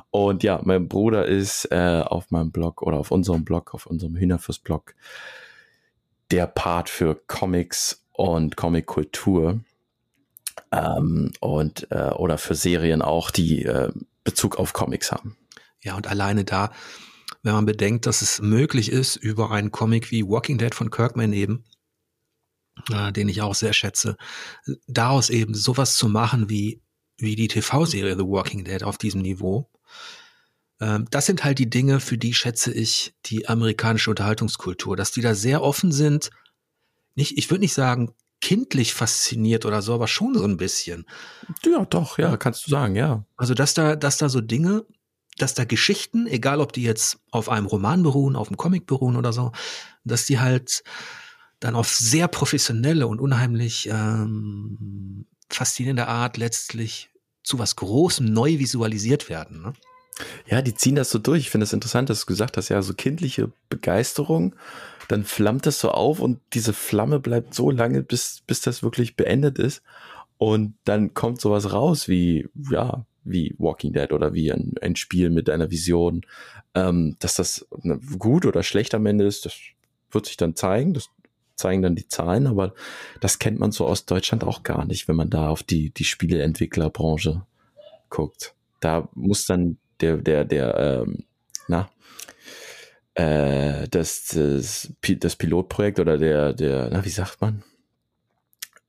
Und ja, mein Bruder ist äh, auf meinem Blog oder auf unserem Blog, auf unserem Hühnerfürst-Blog, der Part für Comics und Comic-Kultur. Ähm, und äh, oder für Serien auch, die äh, Bezug auf Comics haben. Ja, und alleine da wenn man bedenkt, dass es möglich ist, über einen Comic wie Walking Dead von Kirkman eben, äh, den ich auch sehr schätze, daraus eben sowas zu machen wie, wie die TV-Serie The Walking Dead auf diesem Niveau. Ähm, das sind halt die Dinge, für die schätze ich die amerikanische Unterhaltungskultur, dass die da sehr offen sind. Nicht, ich würde nicht sagen, kindlich fasziniert oder so, aber schon so ein bisschen. Ja, doch, ja, kannst du sagen, ja. Also, dass da, dass da so Dinge dass da Geschichten, egal ob die jetzt auf einem Roman beruhen, auf einem Comic beruhen oder so, dass die halt dann auf sehr professionelle und unheimlich ähm, faszinierende Art letztlich zu was Großem neu visualisiert werden. Ne? Ja, die ziehen das so durch. Ich finde es interessant, dass du gesagt hast, ja, so kindliche Begeisterung, dann flammt das so auf und diese Flamme bleibt so lange, bis, bis das wirklich beendet ist. Und dann kommt sowas raus wie, ja, wie Walking Dead oder wie ein, ein Spiel mit einer Vision. Ähm, dass das gut oder schlecht am Ende ist, das wird sich dann zeigen. Das zeigen dann die Zahlen, aber das kennt man so aus Deutschland auch gar nicht, wenn man da auf die, die Spieleentwicklerbranche guckt. Da muss dann der, der, der, ähm, na, äh, das, das, das Pilotprojekt oder der, der, na, wie sagt man?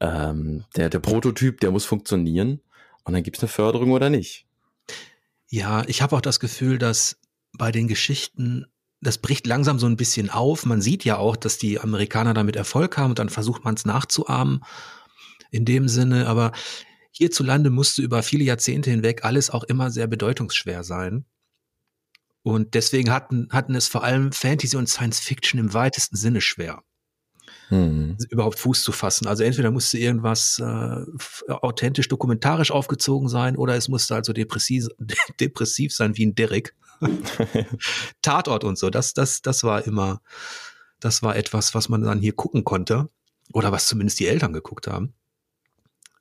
Ähm, der, der Prototyp, der muss funktionieren und dann gibt es eine Förderung oder nicht. Ja, ich habe auch das Gefühl, dass bei den Geschichten, das bricht langsam so ein bisschen auf. Man sieht ja auch, dass die Amerikaner damit Erfolg haben und dann versucht man es nachzuahmen in dem Sinne. Aber hierzulande musste über viele Jahrzehnte hinweg alles auch immer sehr bedeutungsschwer sein. Und deswegen hatten, hatten es vor allem Fantasy und Science Fiction im weitesten Sinne schwer hm. überhaupt Fuß zu fassen. Also entweder musste irgendwas äh, authentisch dokumentarisch aufgezogen sein oder es musste also depressiv, depressiv sein wie ein Derek. Tatort und so, das, das, das war immer, das war etwas, was man dann hier gucken konnte oder was zumindest die Eltern geguckt haben.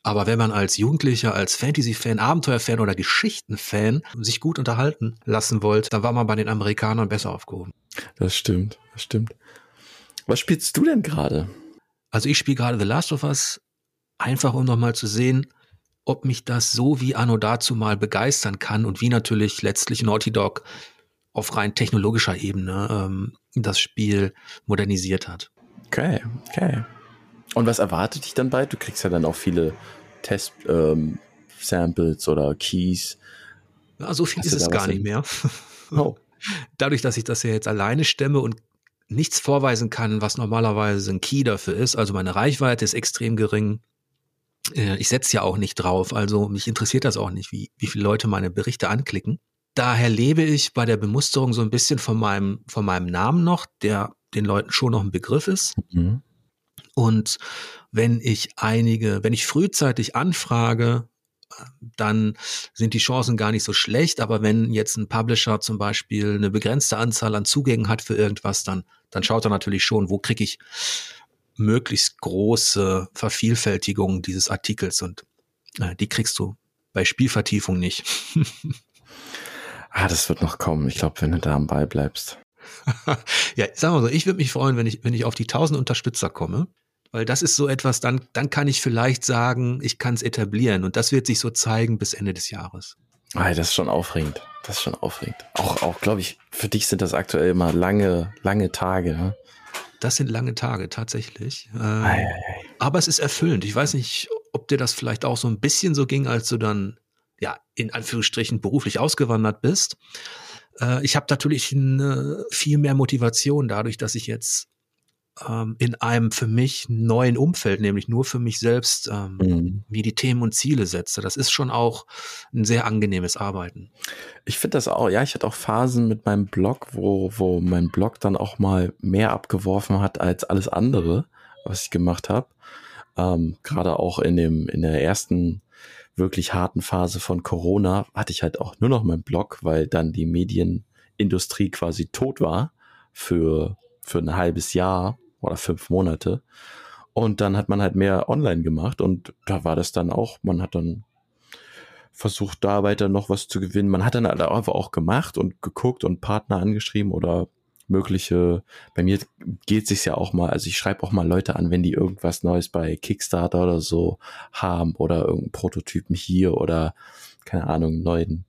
Aber wenn man als Jugendlicher, als Fantasy-Fan, Abenteuer-Fan oder Geschichten-Fan sich gut unterhalten lassen wollte, dann war man bei den Amerikanern besser aufgehoben. Das stimmt, das stimmt. Was spielst du denn gerade? Also ich spiele gerade The Last of Us, einfach um nochmal zu sehen, ob mich das so wie Anno dazu mal begeistern kann und wie natürlich letztlich Naughty Dog auf rein technologischer Ebene ähm, das Spiel modernisiert hat. Okay, okay. Und was erwartet dich dann bald? Du kriegst ja dann auch viele Test-Samples ähm, oder Keys. Ja, so viel Hast ist es gar nicht mehr. Oh. Dadurch, dass ich das ja jetzt alleine stemme und nichts vorweisen kann, was normalerweise ein Key dafür ist. Also meine Reichweite ist extrem gering. Äh, ich setze ja auch nicht drauf, also mich interessiert das auch nicht, wie, wie viele Leute meine Berichte anklicken. Daher lebe ich bei der Bemusterung so ein bisschen von meinem, von meinem Namen noch, der den Leuten schon noch ein Begriff ist. Mhm. Und wenn ich einige, wenn ich frühzeitig anfrage, dann sind die Chancen gar nicht so schlecht. Aber wenn jetzt ein Publisher zum Beispiel eine begrenzte Anzahl an Zugängen hat für irgendwas, dann, dann schaut er natürlich schon, wo kriege ich möglichst große Vervielfältigung dieses Artikels und äh, die kriegst du bei Spielvertiefung nicht. ah, das wird noch kommen. Ich glaube, wenn du da am Ball bleibst. ja, sagen wir so, ich würde mich freuen, wenn ich, wenn ich auf die 1000 Unterstützer komme. Weil das ist so etwas, dann, dann kann ich vielleicht sagen, ich kann es etablieren. Und das wird sich so zeigen bis Ende des Jahres. Ah, das ist schon aufregend. Das ist schon aufregend. Auch, auch glaube ich, für dich sind das aktuell immer lange, lange Tage. Ne? Das sind lange Tage, tatsächlich. Ähm, ei, ei, ei. Aber es ist erfüllend. Ich weiß nicht, ob dir das vielleicht auch so ein bisschen so ging, als du dann, ja, in Anführungsstrichen beruflich ausgewandert bist. Äh, ich habe natürlich eine, viel mehr Motivation dadurch, dass ich jetzt ähm, in einem für mich neuen Umfeld, nämlich nur für mich selbst, ähm, mhm. wie die Themen und Ziele setze. Das ist schon auch ein sehr angenehmes Arbeiten. Ich finde das auch, ja, ich hatte auch Phasen mit meinem Blog, wo, wo mein Blog dann auch mal mehr abgeworfen hat als alles andere, was ich gemacht habe. Ähm, Gerade auch in dem, in der ersten wirklich harten Phase von Corona hatte ich halt auch nur noch meinen Blog, weil dann die Medien Industrie quasi tot war für, für ein halbes Jahr oder fünf Monate. Und dann hat man halt mehr online gemacht und da war das dann auch, man hat dann versucht, da weiter noch was zu gewinnen. Man hat dann halt einfach auch gemacht und geguckt und Partner angeschrieben oder mögliche, bei mir geht sich ja auch mal, also ich schreibe auch mal Leute an, wenn die irgendwas Neues bei Kickstarter oder so haben oder irgendeinen Prototypen hier oder keine Ahnung, neuen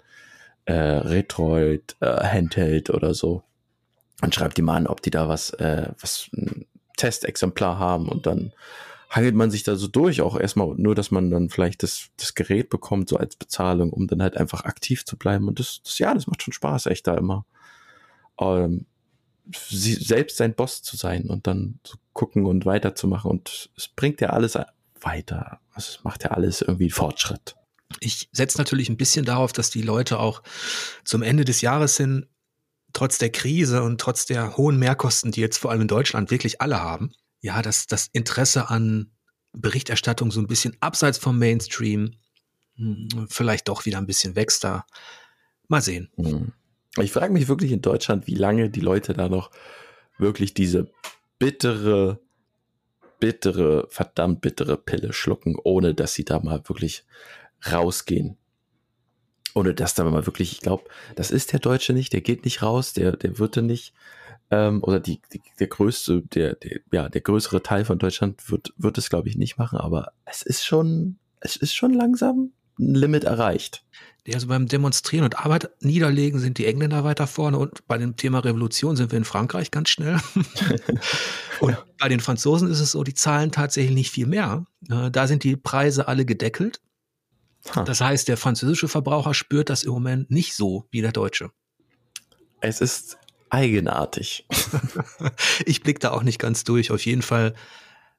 äh, Retroid äh, Handheld oder so und schreibt die mal an, ob die da was, äh, was Testexemplar haben und dann hangelt man sich da so durch, auch erstmal nur, dass man dann vielleicht das, das Gerät bekommt, so als Bezahlung, um dann halt einfach aktiv zu bleiben. Und das, das ja, das macht schon Spaß, echt da immer. Ähm, sie, selbst sein Boss zu sein und dann zu gucken und weiterzumachen. Und es bringt ja alles weiter. Es macht ja alles irgendwie Fortschritt. Ich setze natürlich ein bisschen darauf, dass die Leute auch zum Ende des Jahres hin, trotz der Krise und trotz der hohen Mehrkosten, die jetzt vor allem in Deutschland wirklich alle haben, ja, dass das Interesse an Berichterstattung so ein bisschen abseits vom Mainstream hm, vielleicht doch wieder ein bisschen wächst da. Mal sehen. Hm. Ich frage mich wirklich in Deutschland, wie lange die Leute da noch wirklich diese bittere, bittere, verdammt bittere Pille schlucken, ohne dass sie da mal wirklich rausgehen. Ohne dass da mal wirklich, ich glaube, das ist der Deutsche nicht, der geht nicht raus, der, der wird nicht, ähm, oder die, die, der größte, der, der, ja, der größere Teil von Deutschland wird, wird es, glaube ich, nicht machen, aber es ist schon, es ist schon langsam ein Limit erreicht. Also beim Demonstrieren und Arbeit niederlegen sind die Engländer weiter vorne und bei dem Thema Revolution sind wir in Frankreich ganz schnell. und bei den Franzosen ist es so, die zahlen tatsächlich nicht viel mehr. Äh, da sind die Preise alle gedeckelt. Das heißt, der französische Verbraucher spürt das im Moment nicht so wie der deutsche. Es ist eigenartig. ich blicke da auch nicht ganz durch. Auf jeden Fall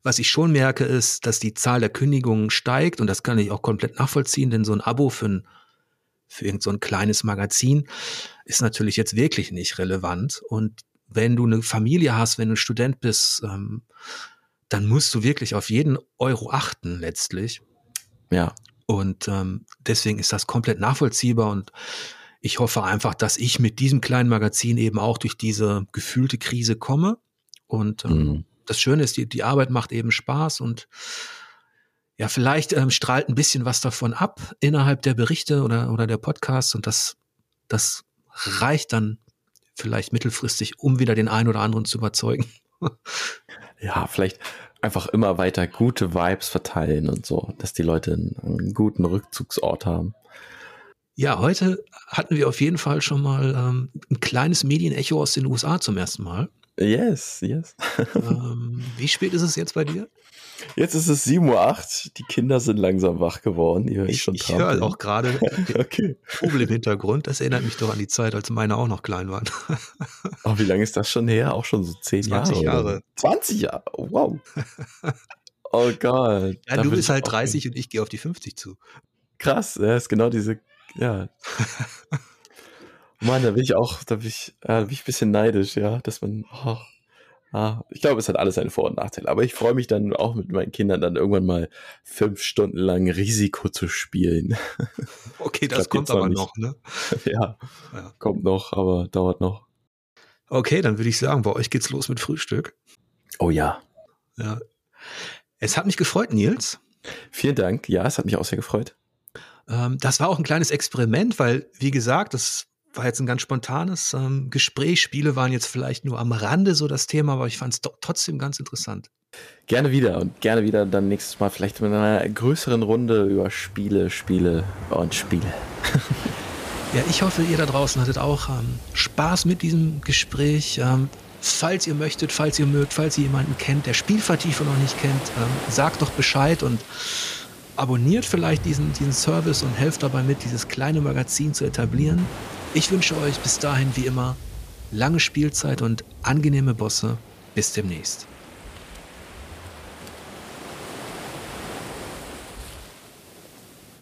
was ich schon merke, ist, dass die Zahl der Kündigungen steigt und das kann ich auch komplett nachvollziehen, denn so ein Abo für ein, für irgend so ein kleines Magazin ist natürlich jetzt wirklich nicht relevant. Und wenn du eine Familie hast, wenn du Student bist, ähm, dann musst du wirklich auf jeden Euro achten letztlich. Ja. Und ähm, deswegen ist das komplett nachvollziehbar und ich hoffe einfach, dass ich mit diesem kleinen Magazin eben auch durch diese gefühlte Krise komme und ähm, mhm das Schöne ist, die, die Arbeit macht eben Spaß und ja, vielleicht ähm, strahlt ein bisschen was davon ab innerhalb der Berichte oder, oder der Podcasts und das, das reicht dann vielleicht mittelfristig, um wieder den einen oder anderen zu überzeugen. ja, vielleicht einfach immer weiter gute Vibes verteilen und so, dass die Leute einen, einen guten Rückzugsort haben. Ja, heute hatten wir auf jeden Fall schon mal ähm, ein kleines Medienecho aus den USA zum ersten Mal. Yes, yes. ähm, wie spät ist es jetzt bei dir? Jetzt ist es 7.08 Uhr. Die Kinder sind langsam wach geworden. Ich, ich schon Ich höre auch gerade okay. Vogel im Hintergrund. Das erinnert mich doch an die Zeit, als meine auch noch klein waren. oh, wie lange ist das schon her? Auch schon so 10 Jahre. 20 Jahre. 20 Jahre. Wow. Oh Gott. Ja, du bist halt 30 und ich gehe auf die 50 zu. Krass, ja, ist genau diese, ja. Mann, da bin ich auch, da bin ich, äh, da bin ich ein bisschen neidisch, ja, dass man, oh, ah, ich glaube, es hat alles seine Vor- und Nachteile. Aber ich freue mich dann auch mit meinen Kindern dann irgendwann mal fünf Stunden lang Risiko zu spielen. Okay, das kommt aber noch, ne? ja, ja, kommt noch, aber dauert noch. Okay, dann würde ich sagen, bei euch geht's los mit Frühstück. Oh ja. Ja. Es hat mich gefreut, Nils. Vielen Dank. Ja, es hat mich auch sehr gefreut. Ähm, das war auch ein kleines Experiment, weil, wie gesagt, das war jetzt ein ganz spontanes ähm, Gespräch. Spiele waren jetzt vielleicht nur am Rande so das Thema, aber ich fand es trotzdem ganz interessant. Gerne wieder und gerne wieder dann nächstes Mal vielleicht mit einer größeren Runde über Spiele, Spiele und Spiele. ja, ich hoffe, ihr da draußen hattet auch ähm, Spaß mit diesem Gespräch. Ähm, falls ihr möchtet, falls ihr mögt, falls ihr jemanden kennt, der Spielvertiefung noch nicht kennt, ähm, sagt doch Bescheid und abonniert vielleicht diesen, diesen Service und helft dabei mit, dieses kleine Magazin zu etablieren. Ich wünsche euch bis dahin wie immer lange Spielzeit und angenehme Bosse. Bis demnächst.